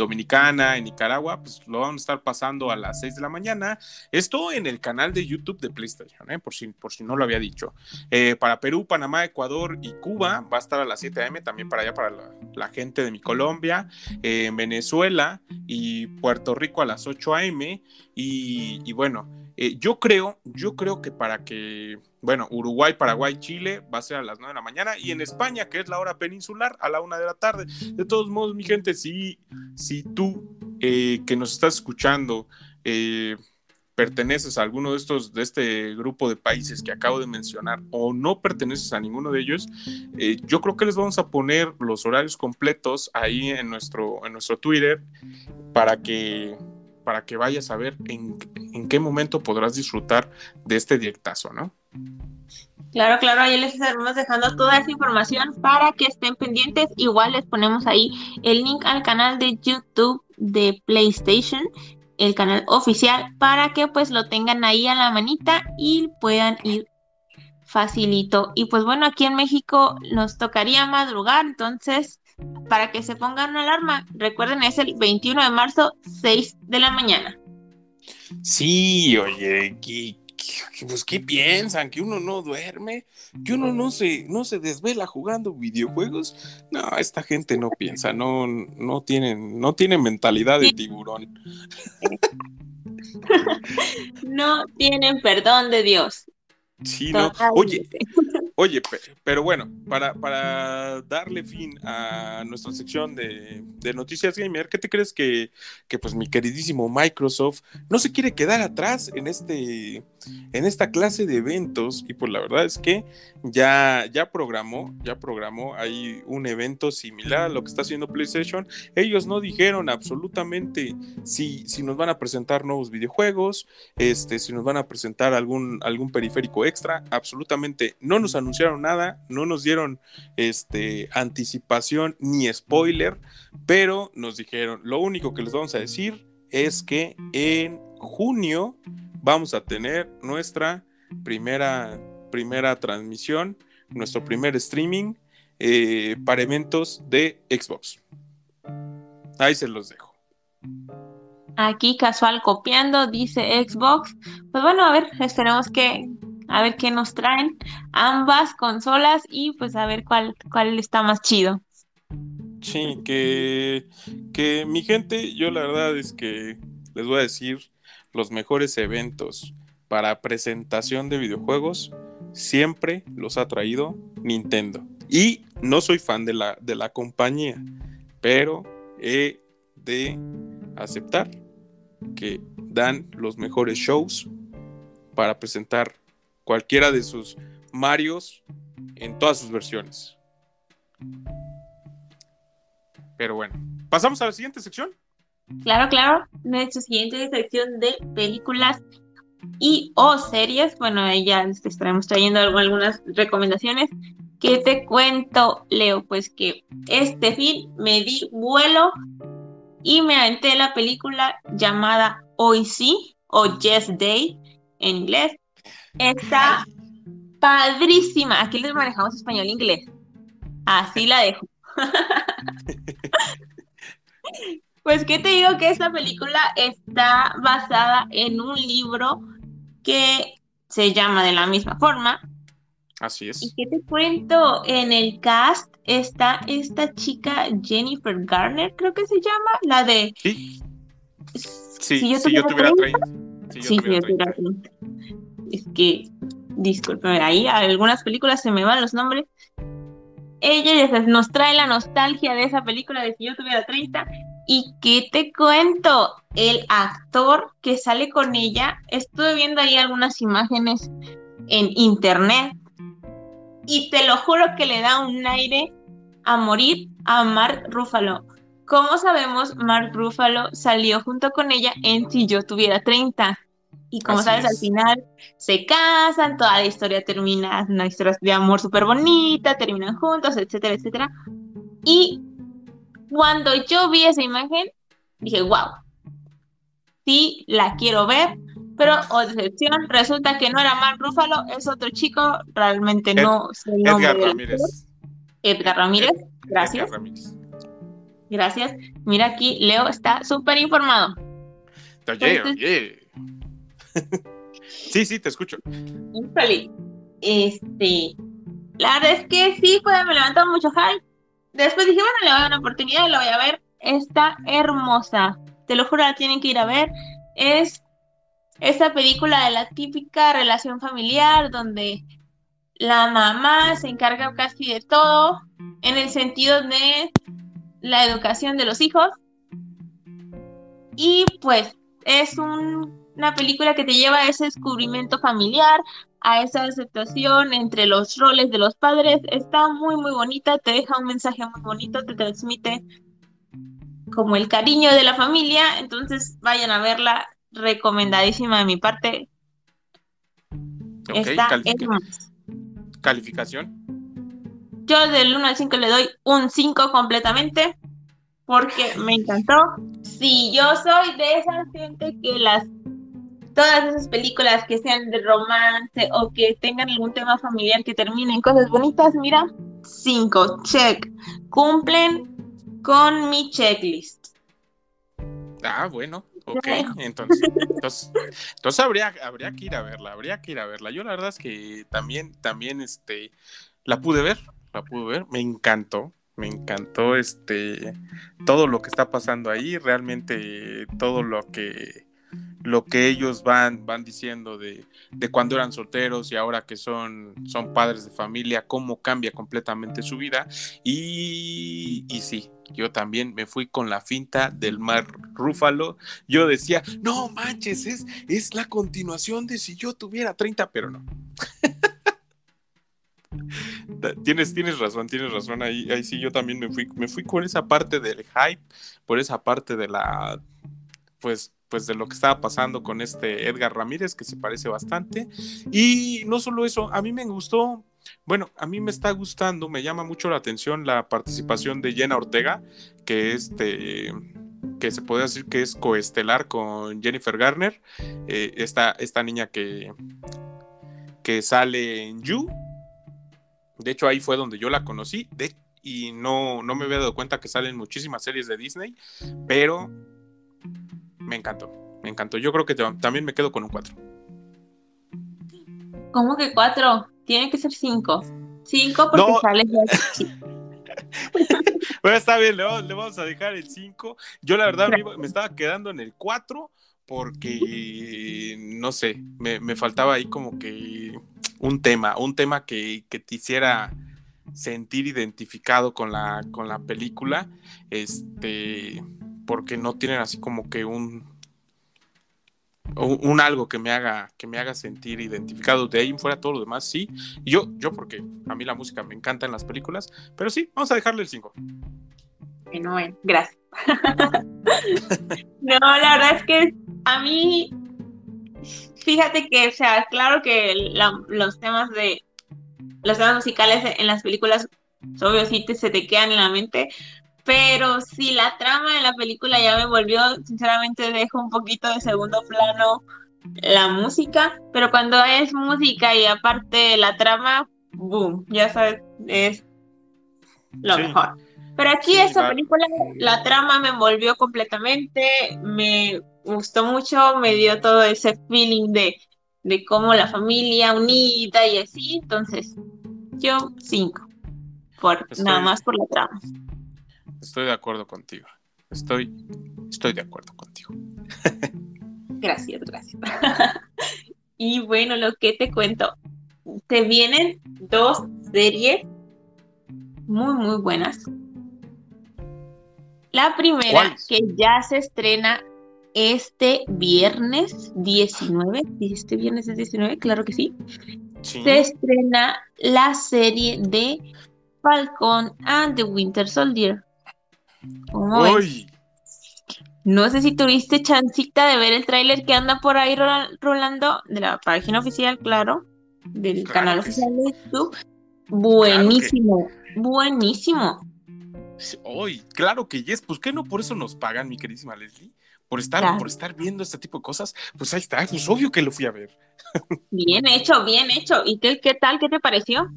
Dominicana, en Nicaragua, pues lo van a estar pasando a las 6 de la mañana. Esto en el canal de YouTube de PlayStation, ¿eh? por, si, por si no lo había dicho. Eh, para Perú, Panamá, Ecuador y Cuba va a estar a las 7 am, también para allá, para la, gente de mi Colombia. Eh, en Venezuela y Puerto Rico a las 8 am. Y bueno, yo creo, yo creo que para que bueno, Uruguay, Paraguay, Chile va a ser a las 9 de la mañana y en España, que es la hora peninsular, a la 1 de la tarde. De todos modos, mi gente, si, si tú eh, que nos estás escuchando eh, perteneces a alguno de estos, de este grupo de países que acabo de mencionar o no perteneces a ninguno de ellos, eh, yo creo que les vamos a poner los horarios completos ahí en nuestro, en nuestro Twitter para que para que vayas a ver en, en qué momento podrás disfrutar de este directazo, ¿no? Claro, claro, ahí les estaremos dejando toda esa información para que estén pendientes. Igual les ponemos ahí el link al canal de YouTube de PlayStation, el canal oficial, para que pues lo tengan ahí a la manita y puedan ir facilito. Y pues bueno, aquí en México nos tocaría madrugar, entonces para que se pongan una alarma, recuerden es el 21 de marzo, 6 de la mañana. Sí, oye, pues ¿qué piensan? ¿Que uno no duerme? ¿Que uno no se, no se desvela jugando videojuegos? No, esta gente no piensa, no, no tienen, no tienen mentalidad de tiburón. no tienen perdón de Dios. Sí, no. Oye, Oye, pero bueno, para, para darle fin a nuestra sección de, noticias gamer, ¿qué te crees que, que, pues mi queridísimo Microsoft no se quiere quedar atrás en este en esta clase de eventos? Y pues la verdad es que ya, ya programó, ya programó ahí un evento similar a lo que está haciendo PlayStation. Ellos no dijeron absolutamente si, si nos van a presentar nuevos videojuegos, este, si nos van a presentar algún, algún periférico extra, absolutamente no nos anunciaron anunciaron nada, no nos dieron este, anticipación ni spoiler, pero nos dijeron, lo único que les vamos a decir es que en junio vamos a tener nuestra primera, primera transmisión, nuestro primer streaming eh, para eventos de Xbox. Ahí se los dejo. Aquí casual copiando, dice Xbox. Pues bueno, a ver, esperemos que a ver qué nos traen ambas consolas y pues a ver cuál, cuál está más chido. Sí, que, que mi gente, yo la verdad es que les voy a decir los mejores eventos para presentación de videojuegos siempre los ha traído Nintendo. Y no soy fan de la, de la compañía, pero he de aceptar que dan los mejores shows para presentar cualquiera de sus Marios en todas sus versiones. Pero bueno, pasamos a la siguiente sección. Claro, claro. Nuestra siguiente sección de películas y o series. Bueno, ya les estaremos trayendo algunas recomendaciones. ¿Qué te cuento, Leo? Pues que este fin me di vuelo y me aventé la película llamada Hoy sí o Yes Day en inglés, Está padrísima. Aquí les manejamos español e inglés. Así la dejo. pues, ¿qué te digo? Que esta película está basada en un libro que se llama de la misma forma. Así es. ¿Y qué te cuento? En el cast está esta chica Jennifer Garner, creo que se llama, la de... Sí. Sí, si yo tuviera, 30. sí, si yo tuviera 30. Es que, discúlpeme, ahí algunas películas se me van los nombres. Ella nos trae la nostalgia de esa película de si yo tuviera 30. ¿Y qué te cuento? El actor que sale con ella, estuve viendo ahí algunas imágenes en internet y te lo juro que le da un aire a morir a Mark Ruffalo. Como sabemos, Mark Ruffalo salió junto con ella en Si yo tuviera 30. Y como sabes, al final se casan, toda la historia termina, una historia de amor súper bonita, terminan juntos, etcétera, etcétera. Y cuando yo vi esa imagen, dije, wow, sí, la quiero ver, pero, oh decepción, resulta que no era Mark Ruffalo, es otro chico, realmente no sé el nombre. Edgar Ramírez. Edgar Ramírez, gracias. Edgar Ramírez. Gracias. Mira aquí, Leo está súper informado. Oye, oye. Sí, sí, te escucho. Este, la verdad es que sí, pues me levantó mucho hype. Después dije, bueno, le voy a dar una oportunidad, la voy a ver. Está hermosa. Te lo juro, la tienen que ir a ver. Es esta película de la típica relación familiar donde la mamá se encarga casi de todo en el sentido de la educación de los hijos. Y pues es una película que te lleva a ese descubrimiento familiar, a esa aceptación entre los roles de los padres. Está muy, muy bonita, te deja un mensaje muy bonito, te transmite como el cariño de la familia. Entonces vayan a verla, recomendadísima de mi parte. Está ¿Calificación? Yo del 1 al 5 le doy un 5 completamente porque me encantó. Si yo soy de esa gente que las todas esas películas que sean de romance o que tengan algún tema familiar que terminen cosas bonitas, mira, 5, check. Cumplen con mi checklist. Ah, bueno. Ok, entonces, entonces, habría, habría que ir a verla, habría que ir a verla. Yo la verdad es que también, también, este, la pude ver, la pude ver, me encantó, me encantó, este, todo lo que está pasando ahí, realmente todo lo que, lo que ellos van, van diciendo de, de cuando eran solteros y ahora que son, son padres de familia, cómo cambia completamente su vida. Y, y sí, yo también me fui con la finta del mar Rúfalo. Yo decía, no manches, es, es la continuación de si yo tuviera 30, pero no. tienes, tienes razón, tienes razón. Ahí, ahí sí, yo también me fui, me fui con esa parte del hype, por esa parte de la, pues, pues de lo que estaba pasando con este Edgar Ramírez, que se parece bastante. Y no solo eso, a mí me gustó bueno, a mí me está gustando, me llama mucho la atención la participación de Jenna Ortega, que este que se puede decir que es coestelar con Jennifer Garner, eh, esta, niña que, que sale en You. De hecho, ahí fue donde yo la conocí. y no, no me había dado cuenta que salen muchísimas series de Disney, pero me encantó, me encantó. Yo creo que también me quedo con un 4. ¿Cómo que 4? Tiene que ser cinco. Cinco porque sale bueno, está bien, le vamos, a dejar el 5. Yo la verdad me, estaba quedando en el 4 porque, no sé, me, faltaba ahí como que un tema, un tema que, que te hiciera sentir identificado con la, con la película, este, porque no tienen así como que un, un, algo que me haga que me haga sentir identificado de ahí en fuera todo lo demás sí. Yo yo porque a mí la música me encanta en las películas pero sí vamos a dejarle el 5 no gracias. No la verdad es que a mí fíjate que o sea claro que los temas de los musicales en las películas obvio sí se te quedan en la mente pero si la trama de la película ya me volvió, sinceramente dejo un poquito de segundo plano la música, pero cuando es música y aparte la trama, boom, ya sabes, es lo Sí. mejor. Pero aquí Sí, esta la- película, la trama me envolvió completamente, me gustó mucho, me dio todo ese feeling de, de cómo la familia unida y así, entonces yo cinco, por, Estoy- nada más por la trama. Estoy de acuerdo contigo. Estoy, estoy de acuerdo contigo. Gracias, gracias. Y bueno, lo que te cuento, te vienen dos series muy, muy buenas. La primera, que ya se estrena este viernes 19, ¿y este viernes es 19, claro que sí, Sí. se estrena la serie de Falcon and the Winter Soldier. No sé si tuviste chancita de ver el tráiler que anda por ahí rola- rolando de la página oficial, claro, del Claro canal oficial de YouTube. Buenísimo, buenísimo. uy, claro que yes. Pues que no por eso nos pagan, mi queridísima Leslie. Por estar, Claro. por estar viendo este tipo de cosas, pues ahí está, pues obvio que lo fui a ver. Bien hecho, bien hecho. ¿Y qué, qué tal? ¿Qué te pareció?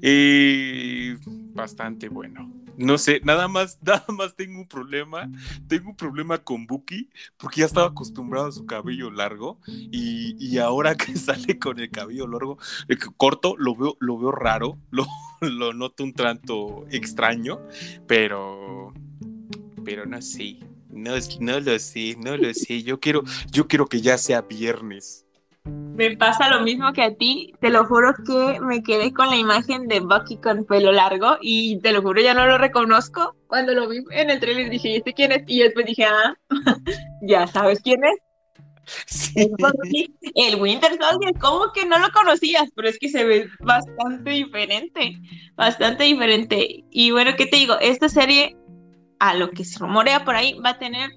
Eh, bastante bueno. No sé, nada más, nada más tengo un problema. Tengo un problema con Buki porque ya estaba acostumbrado a su cabello largo y, y ahora que sale con el cabello largo, eh, corto, lo veo, lo veo raro, lo, lo noto un tanto extraño, pero, pero no sé, no, no lo sé, no lo sé. Yo quiero, yo quiero que ya sea viernes. Me pasa lo mismo que a ti. Te lo juro que me quedé con la imagen de Bucky con pelo largo y te lo juro, ya no lo reconozco. Cuando lo vi en el trailer dije, ¿y este quién es? Y después dije, ah, ya sabes quién es. Sí. El Winter Soldier. ¿Cómo que no lo conocías? Pero es que se ve bastante diferente, bastante diferente. Y bueno, ¿qué te digo? Esta serie, a lo que se rumorea por ahí, va a tener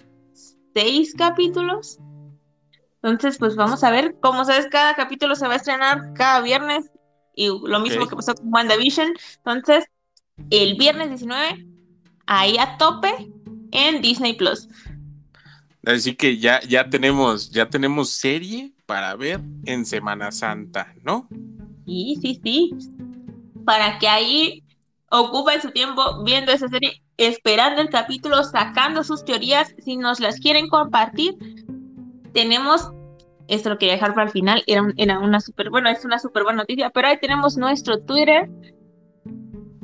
seis capítulos. Entonces, pues vamos a ver. Como sabes, cada capítulo se va a estrenar cada viernes. Y lo mismo que pasó con WandaVision. Entonces, el viernes 19, ahí a tope en Disney Plus. Así que ya, ya tenemos, ya tenemos serie para ver en Semana Santa, ¿no? Sí, sí, sí. Para que ahí ocupen su tiempo viendo esa serie, esperando el capítulo, sacando sus teorías. Si nos las quieren compartir, tenemos, esto lo quería dejar para el final, era, era una súper, bueno, es una súper buena noticia, pero ahí tenemos nuestro Twitter.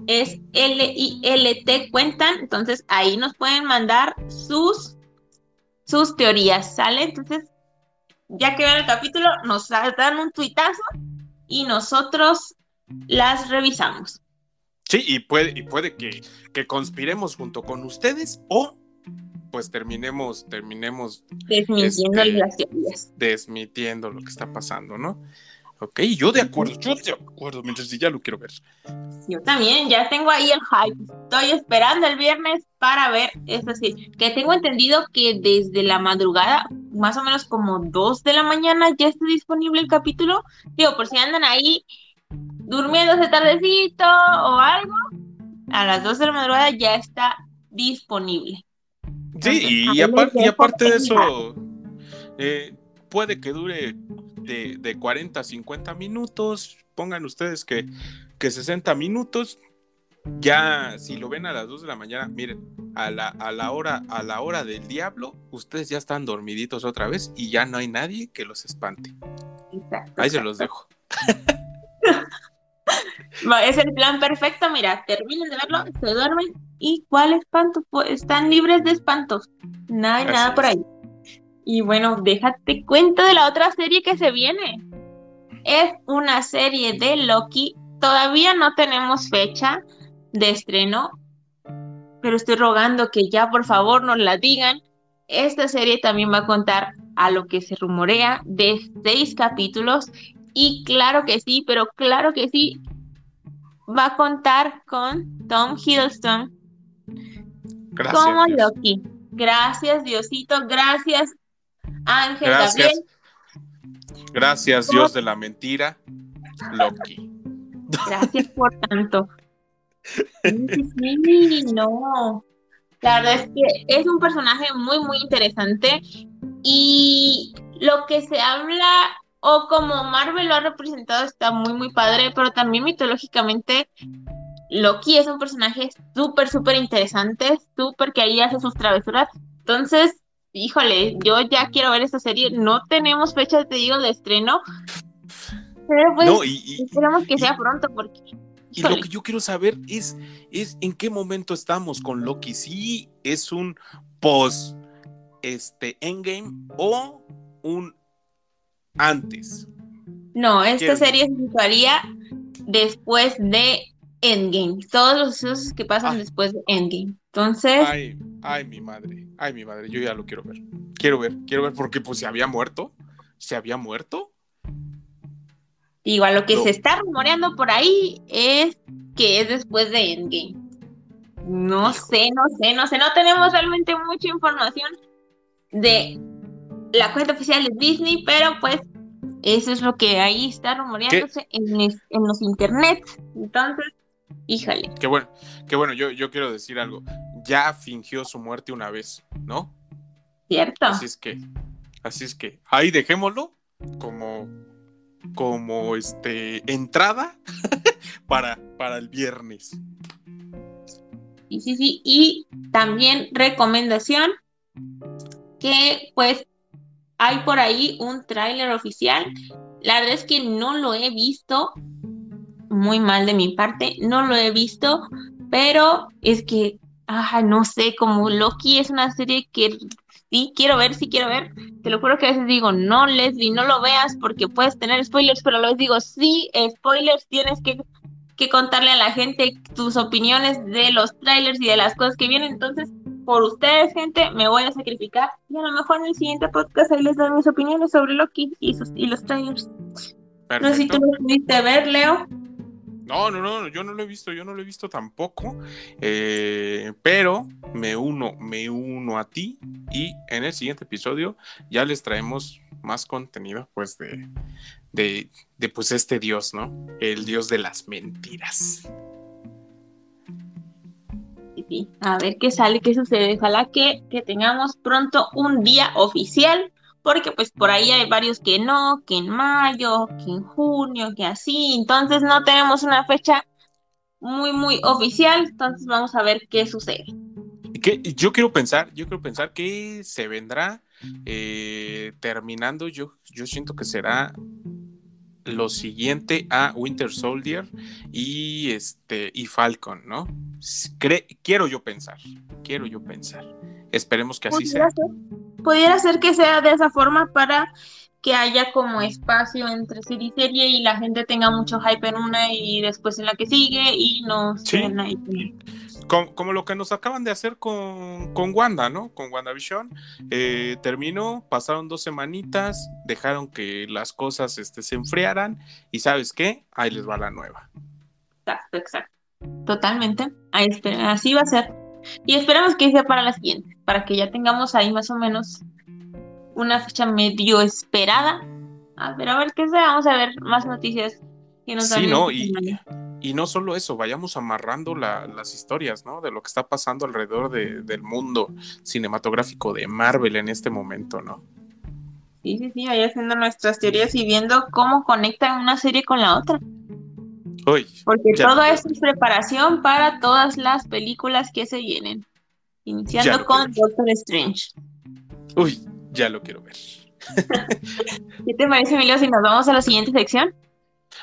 Es L-I-L-T cuentan, entonces ahí nos pueden mandar sus, sus teorías, ¿sale? Entonces, ya que vean el capítulo, nos dan un tuitazo y nosotros las revisamos. Sí, y puede, y puede que, que conspiremos junto con ustedes o pues terminemos, terminemos Desmintiendo Este- las teorías. desmitiendo lo que está pasando, ¿no? Ok, yo de acuerdo, yo de acuerdo, mientras ya lo quiero ver. Yo también, ya tengo ahí el hype. Estoy esperando el viernes para ver. Es decir, que tengo entendido que desde la madrugada, más o menos como 2 de la mañana, ya está disponible el capítulo. Digo, por si andan ahí durmiéndose tardecito o algo, a las 2 de la madrugada ya está disponible. Sí, y, aparte de eso, eh, puede que dure de, de 40 a 50 minutos, pongan ustedes que, que 60 minutos, ya si lo ven a las 2 de la mañana, miren, a la, a la hora, a la hora del diablo, ustedes ya están dormiditos otra vez y ya no hay nadie que los espante. Exacto, Ahí se los dejo. Es el plan perfecto, mira, terminen de verlo, se duermen y ¿cuál espanto? Están libres de espantos, no hay Así nada por ahí. Y bueno, déjate cuento de la otra serie que se viene. Es una serie de Loki, todavía no tenemos fecha de estreno, pero estoy rogando que ya por favor nos la digan. Esta serie también va a contar a lo que se rumorea de seis capítulos y claro que sí, pero claro que sí, va a contar con Tom Hiddleston Gracias. como Dios. Loki. Gracias, Diosito. Gracias, Ángel Gracias. Gabriel. Gracias, Dios de la mentira, Loki. Gracias por tanto. Sí, no. La verdad es que es un personaje muy, muy interesante. Y lo que se habla o como Marvel lo ha representado está muy, muy padre, pero también mitológicamente Loki es un personaje súper, súper interesante, súper que ahí hace sus travesuras. Entonces, híjole, yo ya quiero ver esta serie. No tenemos fecha, te digo, de estreno. Pero pues esperamos que sea pronto porque... Y lo que yo quiero saber es, es en qué momento estamos con Loki. Si es un post este, Endgame o un antes. No, esta serie se situaría después de Endgame. Todos los sucesos que pasan ah. después de Endgame. Entonces. Ay, ay, mi madre. Ay, mi madre. Yo ya lo quiero ver. Quiero ver, quiero ver porque pues se había muerto. Se había muerto. Igual lo que se está rumoreando por ahí es que es después de Endgame. No sé, no sé, no sé. No tenemos realmente mucha información de la cuenta oficial de Disney, pero pues eso es lo que ahí está rumoreándose en, en, los internets. Entonces, híjale. Qué bueno, qué bueno, yo, yo quiero decir algo. Ya fingió su muerte una vez, ¿no? Cierto. Así es que, así es que, ahí dejémoslo como, como este, entrada para, para el viernes. Sí, sí, sí. Y también recomendación que pues hay por ahí un tráiler oficial. La verdad es que no lo he visto, muy mal de mi parte, no lo he visto, pero es que, no sé, como Loki es una serie que sí quiero ver, sí quiero ver. Te lo juro que a veces digo, no, Leslie, no lo veas porque puedes tener spoilers, pero a digo, sí, spoilers, tienes que, que contarle a la gente tus opiniones de los trailers y de las cosas que vienen. Entonces, por ustedes, gente, me voy a sacrificar. Y a lo mejor en el siguiente podcast ahí les doy mis opiniones sobre Loki y, sus, y los trailers. No sé si tú lo pudiste ver, Leo. No, no, no, yo no lo he visto, yo no lo he visto tampoco, eh, pero me uno, me uno a ti y en el siguiente episodio ya les traemos más contenido, pues de, de, de pues este dios, ¿no? El dios de las mentiras a ver qué sale, qué sucede. Ojalá que, que tengamos pronto un día oficial, porque pues por ahí hay varios que no, que en mayo, que en junio, que así. Entonces no tenemos una fecha muy, muy oficial. Entonces vamos a ver qué sucede. Que yo quiero pensar, yo quiero pensar que se vendrá eh, terminando. Yo, yo siento que será lo siguiente a Winter Soldier y este y Falcon, ¿no? quiero yo pensar, quiero yo pensar. Esperemos que así sea. pudiera ser que sea de esa forma para que haya como espacio entre serie y serie y la gente tenga mucho hype en una y después en la que sigue y no sí. Como, lo que nos acaban de hacer con, con Wanda, ¿no? Con WandaVision. Eh, terminó, pasaron dos semanitas, dejaron que las cosas este, se enfriaran y ¿sabes qué? Ahí les va la nueva. Exacto, exacto. Totalmente. Ahí así va a ser. Y esperamos que sea para la siguiente, para que ya tengamos ahí más o menos una fecha medio esperada. A ver, a ver qué sea. Vamos a ver más noticias que nos Sí, no, y, y no solo eso, vayamos amarrando las historias, ¿no? De lo que está pasando alrededor del mundo cinematográfico de Marvel en este momento, ¿no? Sí, sí, sí, vaya haciendo nuestras teorías y viendo cómo conectan una serie con la otra. Uy, Porque todo esto es preparación para todas las películas que se vienen. Iniciando con Doctor Strange. Uy, ya lo quiero ver. ¿Qué te parece, Emilio, si nos vamos a la siguiente sección?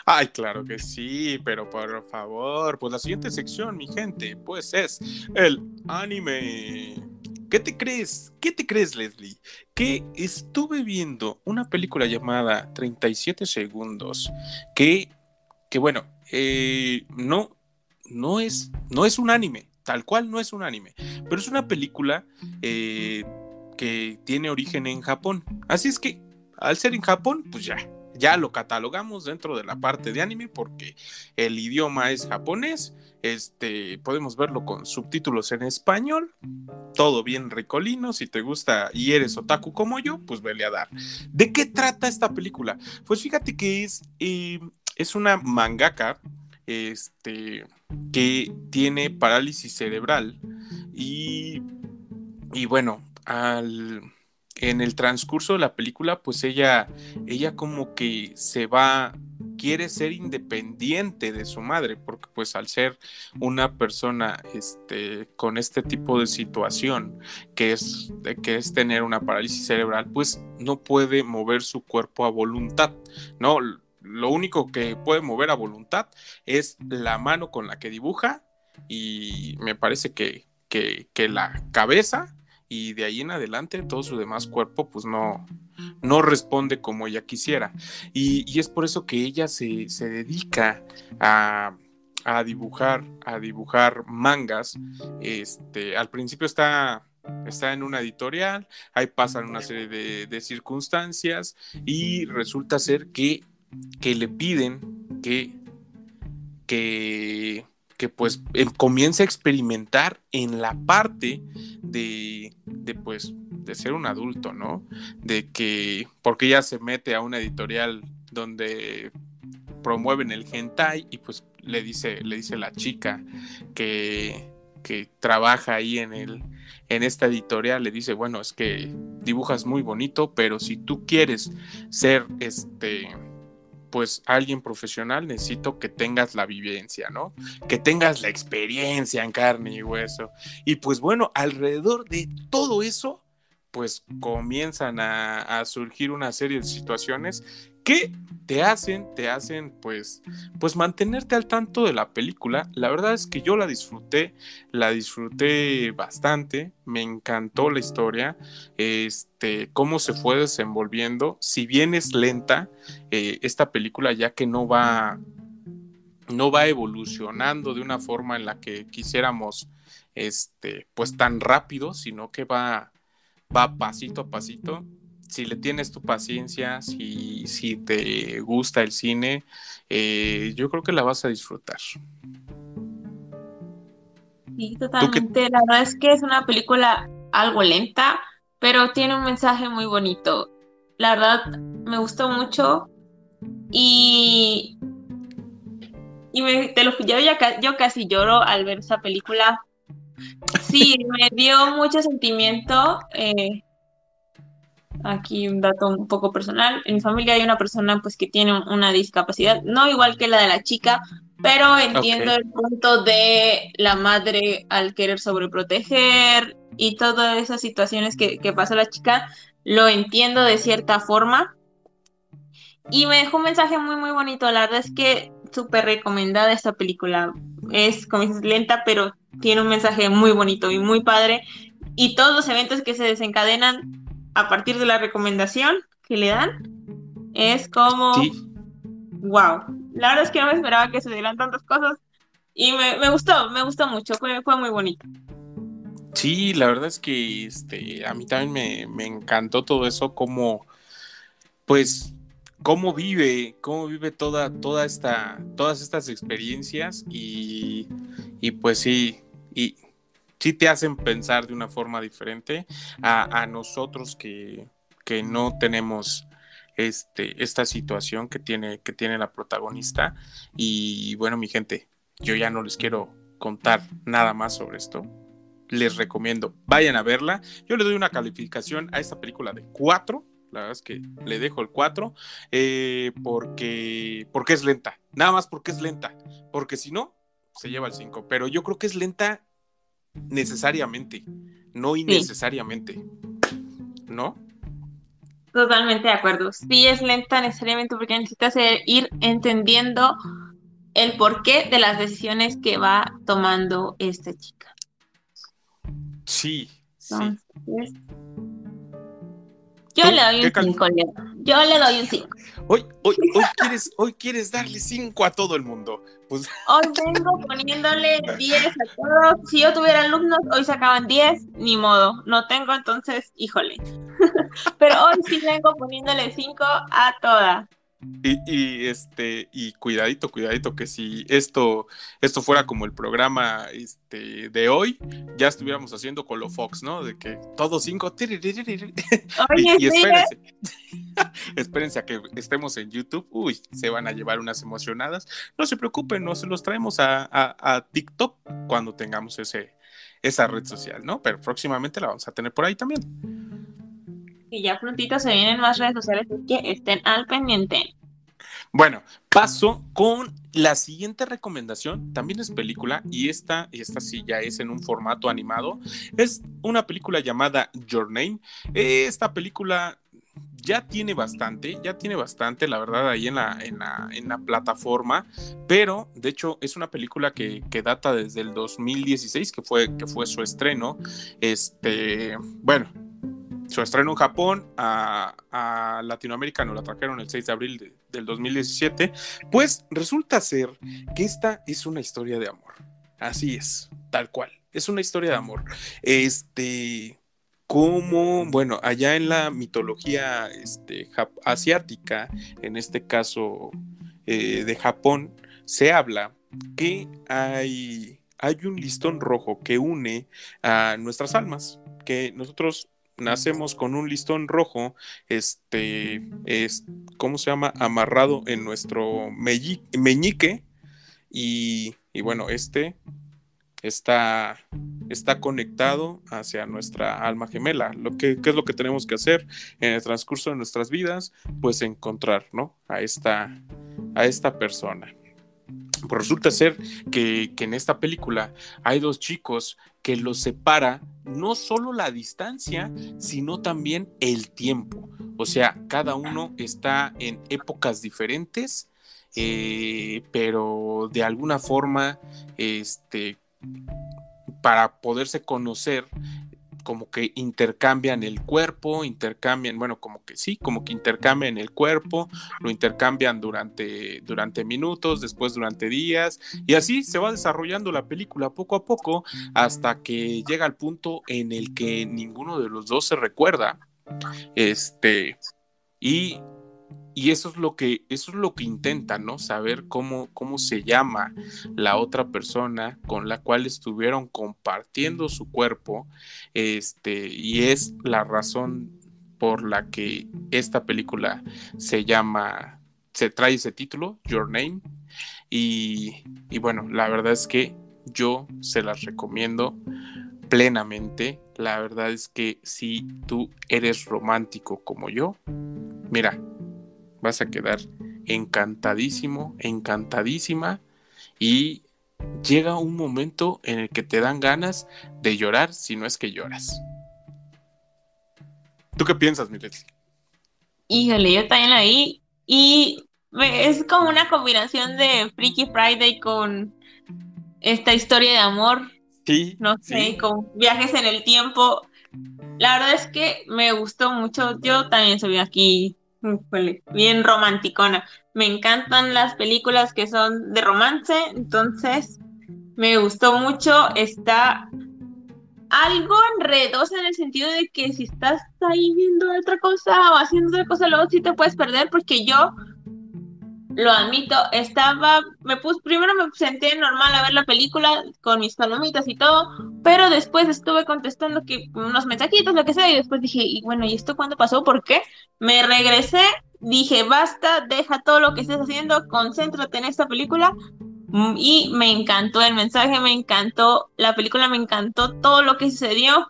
Ay, claro que sí, pero por favor, pues la siguiente sección, mi gente, pues es el anime. ¿Qué te crees? ¿Qué te crees, Leslie? Que estuve viendo una película llamada 37 segundos, que, que bueno, eh, no, no es, no es un anime, tal cual no es un anime, pero es una película eh, que tiene origen en Japón. Así es que, al ser en Japón, pues ya, ya lo catalogamos dentro de la parte de anime porque el idioma es japonés. Este, podemos verlo con subtítulos en español, todo bien ricolino, si te gusta y eres otaku como yo, pues vele a dar. ¿De qué trata esta película? Pues fíjate que es, eh, es una mangaka, este, que tiene parálisis cerebral y, y bueno, al en el transcurso de la película, pues ella, ella como que se va, quiere ser independiente de su madre, porque pues al ser una persona este, con este tipo de situación, que es, que es tener una parálisis cerebral, pues no puede mover su cuerpo a voluntad, ¿no? Lo único que puede mover a voluntad es la mano con la que dibuja y me parece que, que, que la cabeza y de ahí en adelante todo su demás cuerpo pues no, no responde como ella quisiera. Y, es por eso que ella se, dedica a, dibujar, a dibujar mangas. Este, al principio está, está en una editorial, ahí pasan una serie de, circunstancias y resulta ser que, que le piden que, que que pues comienza a experimentar en la parte de, de, pues de ser un adulto, ¿no? De que porque ella se mete a una editorial donde promueven el hentai y pues le dice le dice la chica que que trabaja ahí en el en esta editorial le dice, bueno, es que dibujas muy bonito, pero si tú quieres ser este pues alguien profesional necesito que tengas la vivencia, ¿no? Que tengas la experiencia en carne y hueso. Y pues bueno, alrededor de todo eso, pues comienzan a, surgir una serie de situaciones que te hacen, te hacen pues, pues mantenerte al tanto de la película. La verdad es que yo la disfruté, la disfruté bastante, me encantó la historia, este, cómo se fue desenvolviendo. Si bien es lenta, eh, esta película ya que no va, no va evolucionando de una forma en la que quisiéramos, este, pues tan rápido, sino que va, va pasito a pasito si le tienes tu paciencia, si, si te gusta el cine, eh, yo creo que la vas a disfrutar. Sí, totalmente. La verdad es que es una película algo lenta, pero tiene un mensaje muy bonito. La verdad, me gustó mucho y, y me, te lo, yo, ya, yo casi lloro al ver esa película. Sí, me dio mucho sentimiento. Eh, aquí un dato un poco personal. En mi familia hay una persona pues que tiene una discapacidad, no igual que la de la chica, pero entiendo el punto de la madre al querer sobreproteger y todas esas situaciones que, que pasó la chica, lo entiendo de cierta forma. Y me dejó un mensaje muy, muy bonito. La verdad es que súper recomendada esta película. Es, como dices, lenta, pero tiene un mensaje muy bonito y muy padre. Y todos los eventos que se desencadenan a partir de la recomendación que le dan, es como, wow, la verdad es que no me esperaba que se dieran tantas cosas y me, gustó, me gustó mucho, fue, fue muy bonito. Sí, la verdad es que este, a mí también me, encantó todo eso, como, pues, cómo vive, cómo vive toda, toda esta, todas estas experiencias y, y pues sí, y sí te hacen pensar de una forma diferente a, nosotros que, no tenemos este, esta situación que tiene, que tiene la protagonista. Y bueno, mi gente, yo ya no les quiero contar nada más sobre esto. Les recomiendo, vayan a verla. Yo le doy una calificación a esta película de 4. La verdad es que le dejo el 4 eh, porque, porque es lenta. Nada más porque es lenta. Porque si no, se lleva el 5. Pero yo creo que es lenta necesariamente, no innecesariamente. ¿No? Totalmente de acuerdo. Sí es lenta necesariamente porque necesitas ir entendiendo el porqué de las decisiones que va tomando esta chica. Sí, sí. Yo le doy un 5, Yo le doy un 5. Hoy, hoy, hoy, quieres, hoy quieres darle 5 a todo el mundo. Pues... Hoy vengo poniéndole 10 a todos. Si yo tuviera alumnos, hoy sacaban 10, ni modo. No tengo, entonces, híjole. Pero hoy sí vengo poniéndole 5 a todas. Y, este, y cuidadito, cuidadito, que si esto, esto fuera como el programa este, de hoy, ya estuviéramos haciendo con lo Fox, ¿no? De que todos cinco. y, espérense. espérense a que estemos en YouTube. Uy, se van a llevar unas emocionadas. No se preocupen, no se los traemos a, a TikTok cuando tengamos ese, esa red social, ¿no? Pero próximamente la vamos a tener por ahí también. Que ya prontito se vienen más redes sociales, así que estén al pendiente. Bueno, paso con la siguiente recomendación. También es película y esta, esta sí ya es en un formato animado. Es una película llamada Your Name. Esta película ya tiene bastante, ya tiene bastante, la verdad, ahí en la, en la, en la plataforma, pero de hecho es una película que, que, data desde el 2016, que fue, que fue su estreno. Este, bueno, su estreno en Japón, a, Latinoamérica nos la trajeron el 6 de abril del 2017, pues resulta ser que esta es una historia de amor. Así es, tal cual. Es una historia de amor. Este, como, bueno, allá en la mitología este, asiática, en este caso eh, de Japón, se habla que hay, hay un listón rojo que une a nuestras almas, que nosotros nacemos con un listón rojo, este, es, ¿cómo se llama? Amarrado en nuestro meñique y, y bueno, este está, está conectado hacia nuestra alma gemela. Lo que, ¿Qué es lo que tenemos que hacer en el transcurso de nuestras vidas? Pues encontrar, ¿no? A esta, a esta persona. Pues resulta ser que, que, en esta película hay dos chicos que los separa no solo la distancia, sino también el tiempo. O sea, cada uno está en épocas diferentes, eh, pero de alguna forma, este, para poderse conocer, como que intercambian el cuerpo, intercambian, bueno, como que sí, como que intercambian el cuerpo, lo intercambian durante, durante minutos, después durante días, y así se va desarrollando la película poco a poco hasta que llega al punto en el que ninguno de los dos se recuerda. Este, y y eso es lo que, eso es lo que intenta, ¿no? Saber cómo, cómo se llama la otra persona con la cual estuvieron compartiendo su cuerpo. Este, y es la razón por la que esta película se llama, se trae ese título, Your Name. Y, y bueno, la verdad es que yo se las recomiendo plenamente. La verdad es que si tú eres romántico como yo, mira, vas a quedar encantadísimo, encantadísima y llega un momento en el que te dan ganas de llorar si no es que lloras. ¿Tú qué piensas, Milet? Híjole, yo también la vi y es como una combinación de Freaky Friday con esta historia de amor. Sí. No sé, con viajes en el tiempo. La verdad es que me gustó mucho. Yo también subí aquí bien romanticona. Me encantan las películas que son de romance, entonces me gustó mucho. Está algo enredosa en el sentido de que si estás ahí viendo otra cosa o haciendo otra cosa, luego sí te puedes perder, porque yo lo admito, estaba, me puse, primero me senté normal a ver la película con mis palomitas y todo, pero después estuve contestando que unos mensajitos, lo que sea, y después dije, y bueno, ¿y esto cuándo pasó? ¿Por qué? Me regresé, dije, basta, deja todo lo que estés haciendo, concéntrate en esta película, mm, y me encantó el mensaje, me encantó la película, me encantó todo lo que sucedió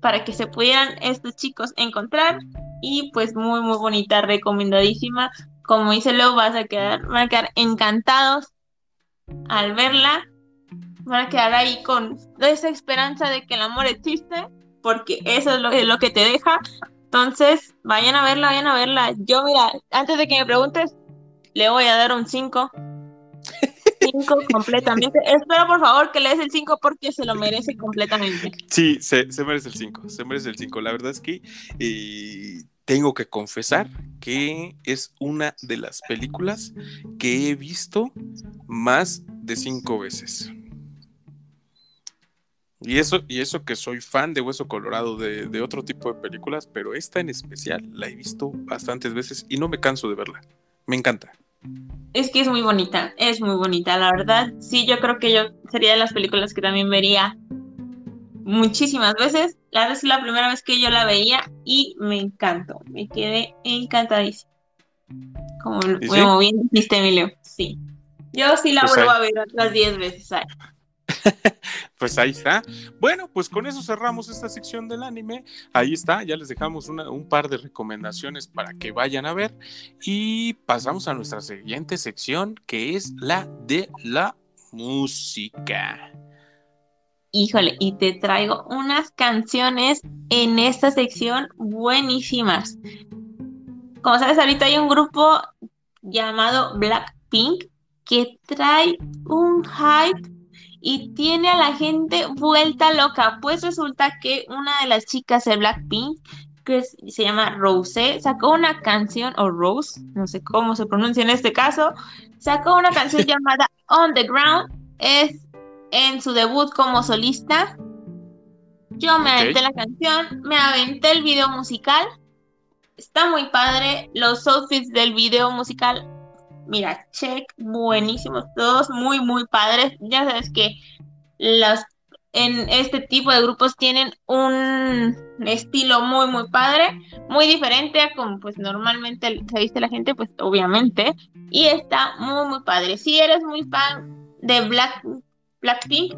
para que se pudieran estos chicos encontrar, y pues muy, muy bonita, recomendadísima como dice Leo, vas a quedar, van a quedar encantados al verla, van a quedar ahí con esa esperanza de que el amor existe, porque eso es lo, es lo que te deja. Entonces, vayan a verla, vayan a verla. Yo, mira, antes de que me preguntes, le voy a dar un 5. 5 completamente. Espero por favor que le des el 5 porque se lo merece completamente. Sí, se, se merece el 5, se merece el 5. La verdad es que eh, tengo que confesar que es una de las películas que he visto más de cinco veces. Y eso, y eso que soy fan de Hueso Colorado, de, de, otro tipo de películas, pero esta en especial la he visto bastantes veces y no me canso de verla. Me encanta. Es que es muy bonita, es muy bonita, la verdad. Sí, yo creo que yo sería de las películas que también vería muchísimas veces. La verdad es la primera vez que yo la veía y me encantó. Me quedé encantadísima. Como, bien dijiste, Emilio. Sí. Yo sí la pues vuelvo a ver otras 10 veces. pues ahí está. Bueno, pues con eso cerramos esta sección del anime. Ahí está, ya les dejamos un par de recomendaciones para que vayan a ver. Y pasamos a nuestra siguiente sección, que es la de la música. Híjole, y te traigo unas canciones en esta sección buenísimas. Como sabes, ahorita hay un grupo llamado Blackpink que trae un hype y tiene a la gente vuelta loca. Pues resulta que una de las chicas de Blackpink, que se llama Rose, sacó una canción, o Rose, no sé cómo se pronuncia en este caso, sacó una canción llamada On the Ground. Es en su debut como solista. Yo me aventé la canción, me aventé el video musical. Está muy padre. Los outfits del video musical, mira, check, buenísimos todos, muy, muy padres. Ya sabes que los en este tipo de grupos tienen un estilo muy muy padre, muy diferente a como pues normalmente se viste la gente, pues obviamente, y está muy muy padre. Si eres muy fan de Black Blackpink,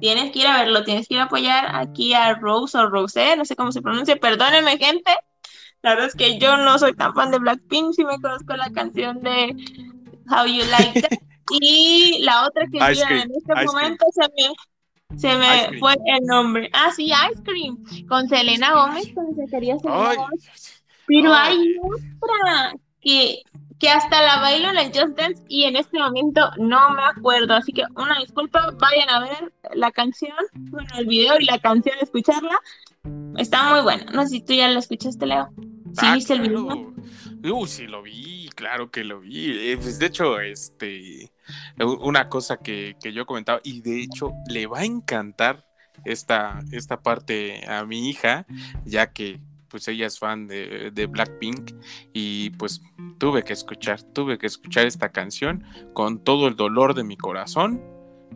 tienes que ir a verlo, tienes que ir a apoyar aquí a Rose o Rose, no sé cómo se pronuncia, perdónenme gente. La verdad es que yo no soy tan fan de Blackpink, sí me conozco la canción de How You Like That. y la otra que en este momento se me, se me fue el nombre. Ah, sí, Ice Cream, con Selena Gómez, con quería Selena Gómez. Pero hay otra que que hasta la bailo en el Just Dance y en este momento no me acuerdo. Así que una disculpa, vayan a ver la canción, bueno, el video y la canción, escucharla. Está muy buena. No sé si tú ya la escuchaste, Leo. ¿Sí ah, viste el video? Uh, sí, lo vi, claro que lo vi. Eh, pues de hecho, este, una cosa que, que yo comentaba, y de hecho le va a encantar esta, esta parte a mi hija, ya que pues ella es fan de, Blackpink y pues tuve que escuchar, tuve que escuchar esta canción con todo el dolor de mi corazón.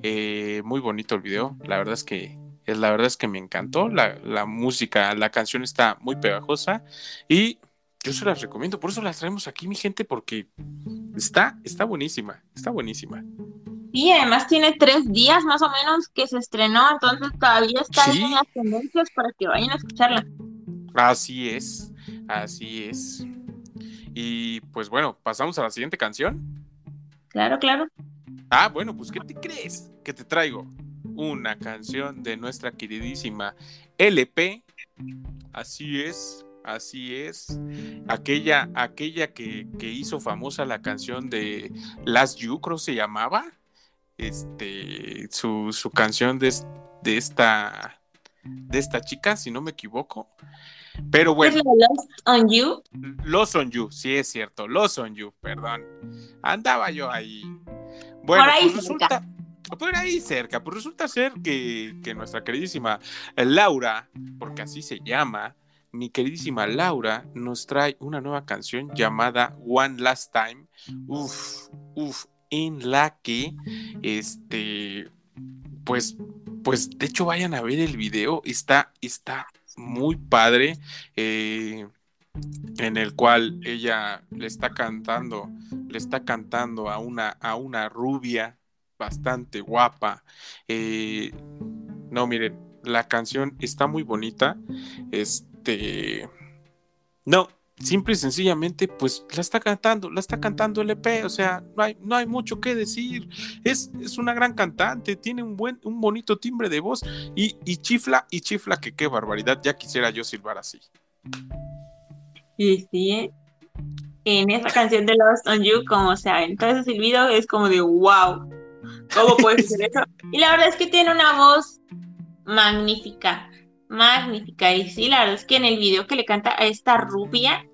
Eh, muy bonito el video, la verdad es que la verdad es que me encantó la, música, la canción está muy pegajosa y yo se las recomiendo, por eso las traemos aquí mi gente porque está, está buenísima, está buenísima. Y además tiene tres días más o menos que se estrenó, entonces todavía está en las tendencias para que vayan a escucharla. Así es, así es. Y pues bueno, pasamos a la siguiente canción. Claro, claro. Ah, bueno, pues ¿qué te crees? Que te traigo una canción de nuestra queridísima LP. Así es, así es. Aquella, aquella que, hizo famosa la canción de Last You, creo se llamaba. Este, su, su canción de, de esta de esta chica, si no me equivoco. Pero bueno. Lost on You? Lost on You, sí es cierto. Lost on You, perdón. Andaba yo ahí. Bueno, por ahí pues resulta. Por ahí cerca, pues resulta ser que, que nuestra queridísima Laura, porque así se llama, mi queridísima Laura nos trae una nueva canción llamada One Last Time. Uf, uf, en la que, este, pues, pues de hecho vayan a ver el video, está, está muy padre, eh, en el cual ella le está cantando, le está cantando a una, a una rubia bastante guapa. Eh, no, miren, la canción está muy bonita. Este, no, simple y sencillamente, pues la está cantando, la está cantando el EP, o sea, no hay, no hay mucho que decir. Es, es una gran cantante, tiene un buen, un bonito timbre de voz y, chifla, y chifla que qué barbaridad, ya quisiera yo silbar así. Sí, sí, en esa canción de Lost on You, como se aventó ese silbido, es como de wow, ¿cómo puede ser eso? Y la verdad es que tiene una voz magnífica magnífica. Y sí, la verdad es que en el video que le canta a esta rubia,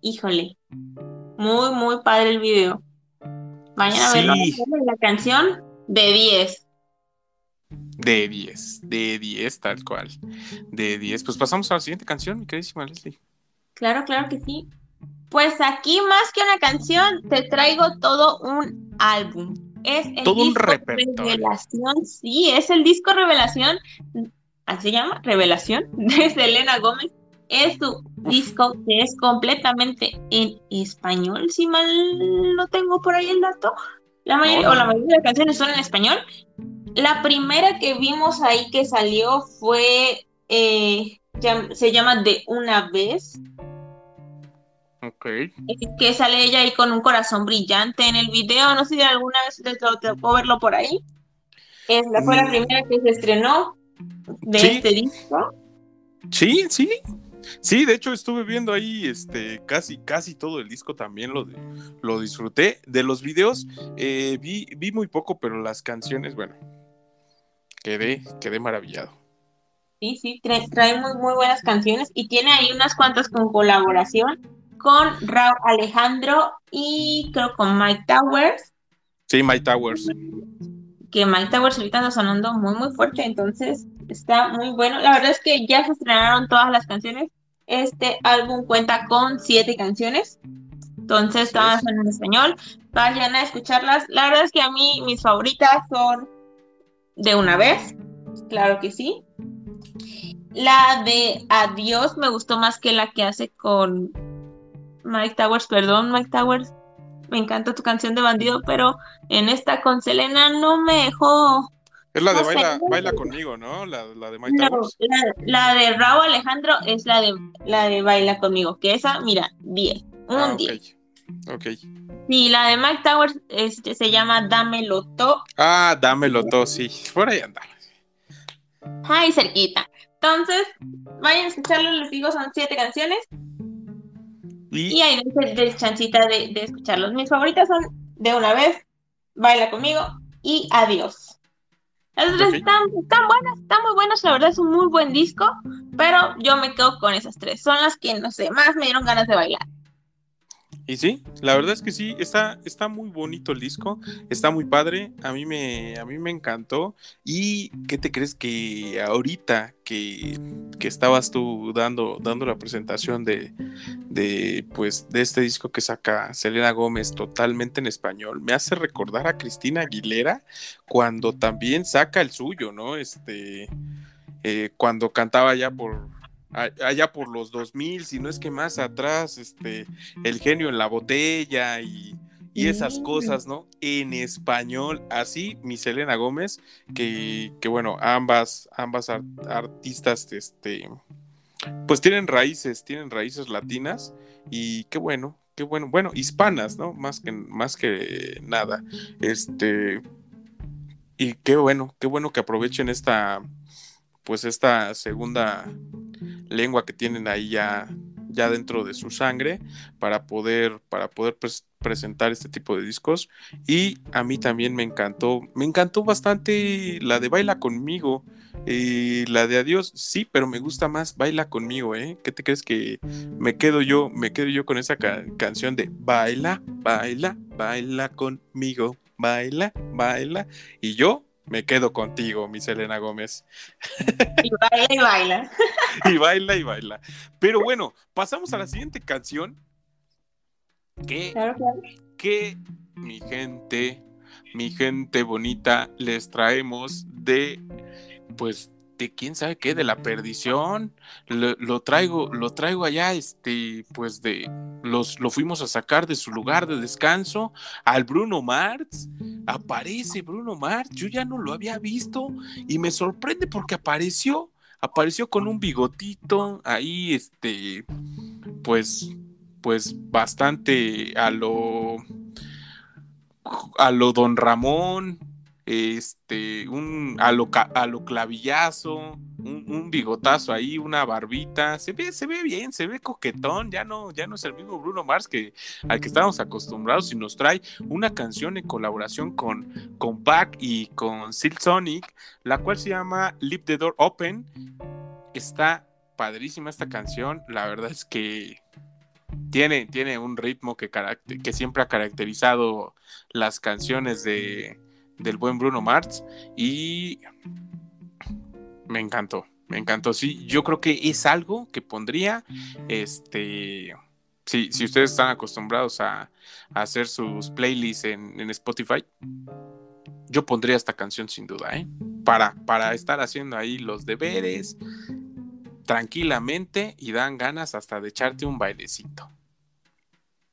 híjole, muy, muy padre el video. Vayan a verlo. La canción de 10. De 10, de 10, tal cual. De 10. Pues pasamos a la siguiente canción, mi queridísima Leslie. Claro, claro que sí. Pues aquí más que una canción, te traigo todo un álbum. Es el todo disco un Revelación, sí, es el disco Revelación así se llama, Revelación, de Selena Gómez. Es su disco que es completamente en español, si mal no tengo por ahí el dato. La mayoría, o la mayoría de las canciones son en español. la primera que vimos ahí que salió fue, eh, se llama De una vez. Ok. Que sale ella ahí con un corazón brillante en el video. No sé si alguna vez te tocó verlo por ahí. Es, fue la mm. primera que se estrenó de este disco. Sí, sí. Sí, de hecho estuve viendo ahí este, casi, casi todo el disco también lo, lo disfruté. De los videos eh, vi, vi muy poco, pero las canciones, bueno, quedé, quedé maravillado. Sí, sí, trae, muy, muy buenas canciones y tiene ahí unas cuantas con colaboración con Raúl Alejandro y creo con Mike Towers. Sí, Mike Towers. Que Mike Towers ahorita está sonando muy, muy fuerte, entonces está muy bueno. La verdad es que ya se estrenaron todas las canciones. Este álbum cuenta con siete canciones. Entonces, todas son en español. Vayan a escucharlas. La verdad es que a mí mis favoritas son De una vez. Claro que sí. La de Adiós me gustó más que la que hace con Mike Towers. Perdón, Mike Towers. Me encanta tu canción de bandido, pero en esta con Selena no me dejó es la de baila, baila conmigo, ¿no? La, de Mike Towers. La, de Raúl Alejandro es la de la de Baila conmigo, que esa, mira, 10. Un 10. Ah, ok. Sí, la de Mike Towers este, se llama Dámelo To. Ah, Dámelo To, sí. Por ahí anda. Ay, cerquita. Entonces, vayan a escucharlo, les digo, son siete canciones. Y, ahí de chancita de, de escucharlos. Mis favoritas son De una vez, Baila conmigo y Adiós. Las tres están, buenas, están muy buenas, la verdad es un muy buen disco, pero yo me quedo con esas tres. Son las que, no sé, más me dieron ganas de bailar. Y sí, la verdad es que sí, está, está muy bonito el disco, está muy padre, a mí me, a mí me encantó. ¿Y qué te crees que ahorita que, que estabas tú dando, dando la presentación de, de, pues, de este disco que saca Selena Gómez totalmente en español, me hace recordar a Cristina Aguilera cuando también saca el suyo, ¿no? Este, eh, cuando cantaba ya por allá por los 2000, si no es que más atrás, este, el genio en la botella y, esas cosas, ¿no? En español, así, mi Selena Gómez, que, que bueno, ambas, ambas artistas, este, pues tienen raíces, tienen raíces latinas y qué bueno, qué bueno, bueno, hispanas, ¿no? Más que, más que nada, este, y qué bueno, qué bueno que aprovechen esta, pues esta segunda lengua que tienen ahí ya, ya dentro de su sangre para poder, para poder presentar este tipo de discos. Y a mí también me encantó, me encantó bastante la de Baila conmigo. Eh, la de Adiós, sí, pero me gusta más Baila conmigo, ¿eh? ¿Qué te crees que me quedo yo, me quedo yo con esa canción de Baila, baila, baila conmigo, baila, baila? Y yo me quedo contigo, mi Selena Gómez. Y baila y baila. y baila y baila. Pero bueno, pasamos a la siguiente canción. Que, que mi gente, mi gente bonita, les traemos de, pues, de quién sabe qué, de la perdición. Lo, traigo, lo traigo allá, este, pues de los, lo fuimos a sacar de su lugar de descanso al Bruno Mars. Aparece Bruno Mars, yo ya no lo había visto y me sorprende porque apareció, apareció con un bigotito ahí, este, pues, pues bastante a lo, a lo Don Ramón este, un a lo, clavillazo, un, bigotazo ahí, una barbita, se ve, se ve bien, se ve coquetón, ya no, ya no es el mismo Bruno Mars que al que estábamos acostumbrados y nos trae una canción en colaboración con, con Back y con Silk Sonic, la cual se llama Leave the Door Open. Está padrísima esta canción, la verdad es que tiene, tiene un ritmo que, que siempre ha caracterizado las canciones de, del buen Bruno Mars y me encantó, me encantó. Sí, yo creo que es algo que pondría, este, si, si ustedes están acostumbrados a, hacer sus playlists en, Spotify, yo pondría esta canción sin duda, ¿eh? Para, para estar haciendo ahí los deberes tranquilamente y dan ganas hasta de echarte un bailecito.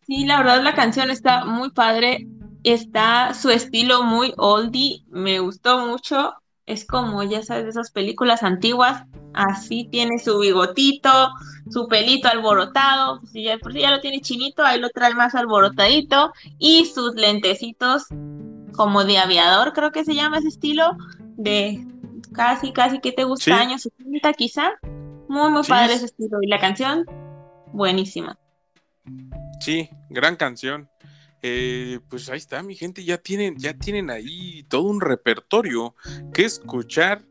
Sí, la verdad la canción está muy padre está su estilo muy oldie, me gustó mucho. Es como, ya sabes, de esas películas antiguas. Así tiene su bigotito, su pelito alborotado. Pues ya, por si ya lo tiene chinito, ahí lo trae más alborotadito. Y sus lentecitos como de aviador, creo que se llama ese estilo. De casi, casi, que te gusta? Años 70 quizá. Muy, muy padre ese estilo. Y la canción, buenísima. Sí, gran canción. Eh, pues ahí está, mi gente, ya tienen, ya tienen ahí todo un repertorio que escuchar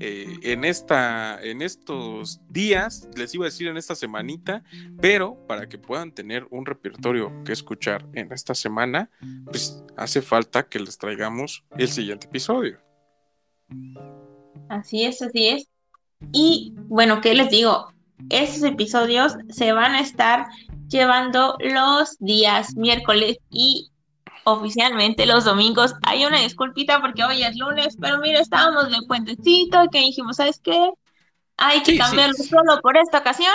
eh, en esta, en estos días, les iba a decir en esta semanita, pero para que puedan tener un repertorio que escuchar en esta semana, pues hace falta que les traigamos el siguiente episodio. Así es, así es. Y bueno, ¿qué les digo? Esos episodios se van a estar llevando los días miércoles y oficialmente los domingos. Hay una disculpita porque hoy es lunes, pero mira, estábamos de puentecito que dijimos, ¿sabes qué? Hay que cambiarlo solo por esta ocasión,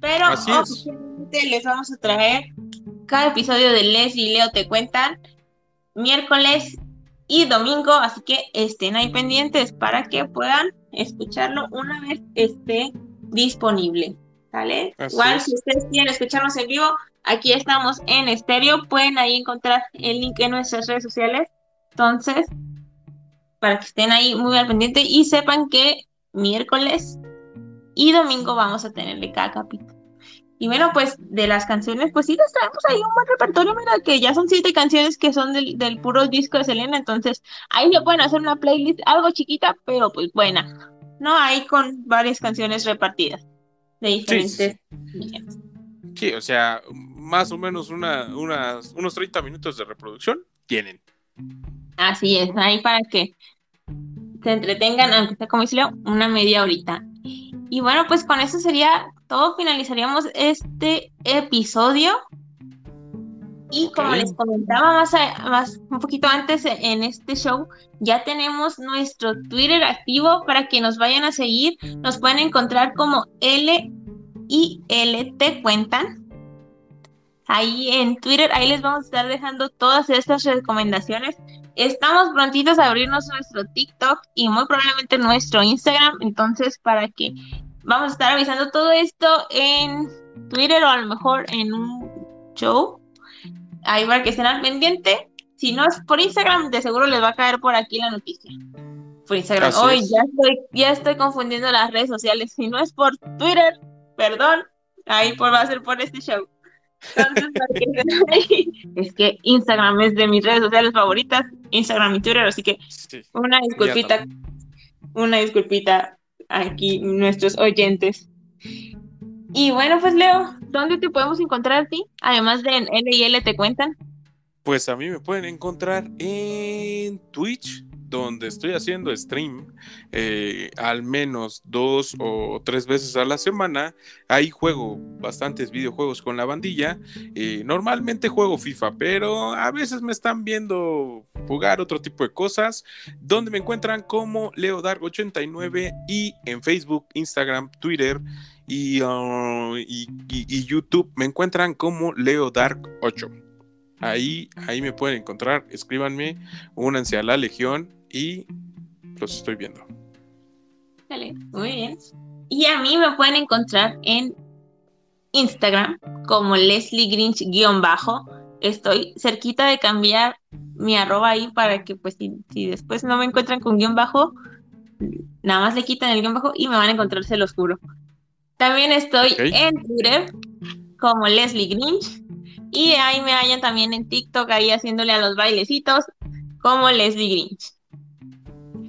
pero oficialmente les vamos a traer cada episodio de Leslie y Leo te cuentan miércoles y domingo, así que estén ahí pendientes para que puedan escucharlo una vez esté disponible. ¿Vale? Igual, si ustedes quieren escucharnos en vivo, aquí estamos en estéreo. Pueden ahí encontrar el link en nuestras redes sociales. Entonces, para que estén ahí muy al pendiente y sepan que miércoles y domingo vamos a tenerle cada capítulo. Y bueno, pues de las canciones, pues sí les traemos ahí un buen repertorio, mira, que ya son siete canciones que son del, del puro disco de Selena, entonces ahí se pueden hacer una playlist algo chiquita, pero pues buena, ¿no? Ahí con varias canciones repartidas de diferentes sí, o sea, más o menos una, unos 30 minutos de reproducción tienen. Así es, ahí para que se entretengan, aunque sea como dice una media horita. Y bueno, pues con eso sería todo. Finalizaríamos este episodio. Y como les comentaba más, más un poquito antes en este show, ya tenemos nuestro Twitter activo para que nos vayan a seguir. Nos pueden encontrar como L y LT cuentan. Ahí en Twitter, ahí les vamos a estar dejando todas estas recomendaciones. Estamos prontitos a abrirnos nuestro TikTok y muy probablemente nuestro Instagram. Entonces, para que vamos a estar avisando todo esto en Twitter o a lo mejor en un show. Ahí para que estén al pendiente. Si no es por Instagram, de seguro les va a caer por aquí la noticia. Por Instagram. Hoy ya estoy, ya estoy confundiendo las redes sociales. Si no es por Twitter, perdón, ahí por, va a ser por este show. Entonces, es que Instagram es de mis redes sociales favoritas, Instagram y Twitter, así que una disculpita, una disculpita aquí nuestros oyentes. Y bueno, pues Leo, ¿dónde te podemos encontrar a ti? Además de en L y L te cuentan. Pues a mí me pueden encontrar en Twitch, donde estoy haciendo stream eh, al menos dos o tres veces a la semana. Ahí juego bastantes videojuegos con la bandilla. Eh, normalmente juego FIFA, pero a veces me están viendo jugar otro tipo de cosas. Donde me encuentran como LeoDark89 y en Facebook, Instagram, Twitter. Y, uh, y, YouTube me encuentran como LeoDark8. Ahí, ahí me pueden encontrar. Escríbanme, únanse a la Legión y los estoy viendo. Dale, muy bien. Y a mí me pueden encontrar en Instagram como Leslie Grinch-bajo. Estoy cerquita de cambiar mi arroba ahí para que pues si, después no me encuentran con guion bajo, nada más le quitan el guion bajo y me van a encontrar, se los juro. También estoy en Twitter como Leslie Grinch y ahí me hallan también en TikTok ahí haciéndole a los bailecitos como Leslie Grinch.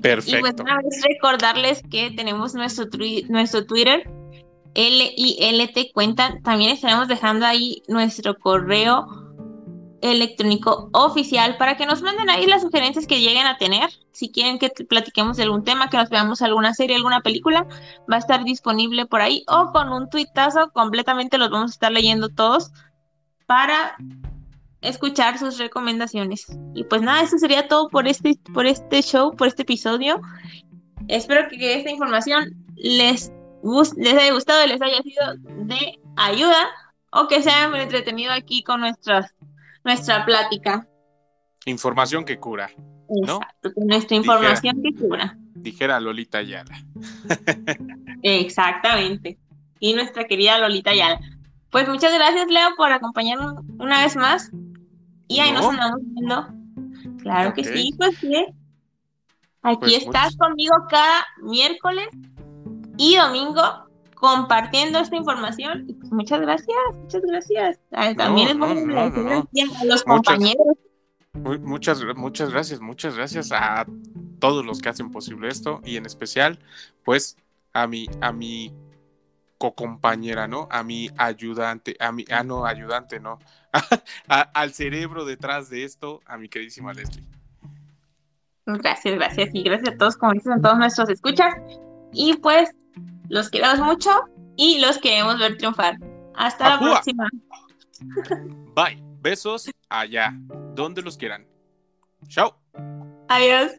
Perfecto. Y pues una vez recordarles que tenemos nuestro, nuestro Twitter, LILT cuentan. También estaremos dejando ahí nuestro correo electrónico oficial para que nos manden ahí las sugerencias que lleguen a tener. Si quieren que platiquemos de algún tema, que nos veamos alguna serie, alguna película, va a estar disponible por ahí o con un tuitazo completamente los vamos a estar leyendo todos para escuchar sus recomendaciones. Y pues nada, eso sería todo por este, por este show, por este episodio. Espero que esta información les, les haya gustado, les haya sido de ayuda o que se hayan entretenido aquí con nuestras, nuestra plática. Información que cura. ¿no? Exacto, con nuestra información que cura. Dijera Lolita Ayala. Exactamente. Y nuestra querida Lolita Ayala. Pues muchas gracias, Leo, por acompañarnos una vez más. Y ahí nos No. andamos viendo. Claro que sí, pues sí. Aquí Pues estás muchas- conmigo cada miércoles y domingo compartiendo esta información. Y pues muchas gracias, muchas gracias. Ah, También es bueno agradecer no, a los Muchas- compañeros. Mu- Muchas, muchas gracias, muchas gracias a todos los que hacen posible esto y en especial, pues, a mi, a mi co-compañera, ¿no? A mi ayudante, a mi, ah, no, ayudante, no, A- al cerebro detrás de esto, a mi queridísima Leslie. Gracias, gracias. Y gracias a todos, como dices, a todos nuestros escuchas. Y pues los queremos mucho y los queremos ver triunfar. Hasta la próxima. Bye, besos allá, donde los quieran. Chao. Adiós.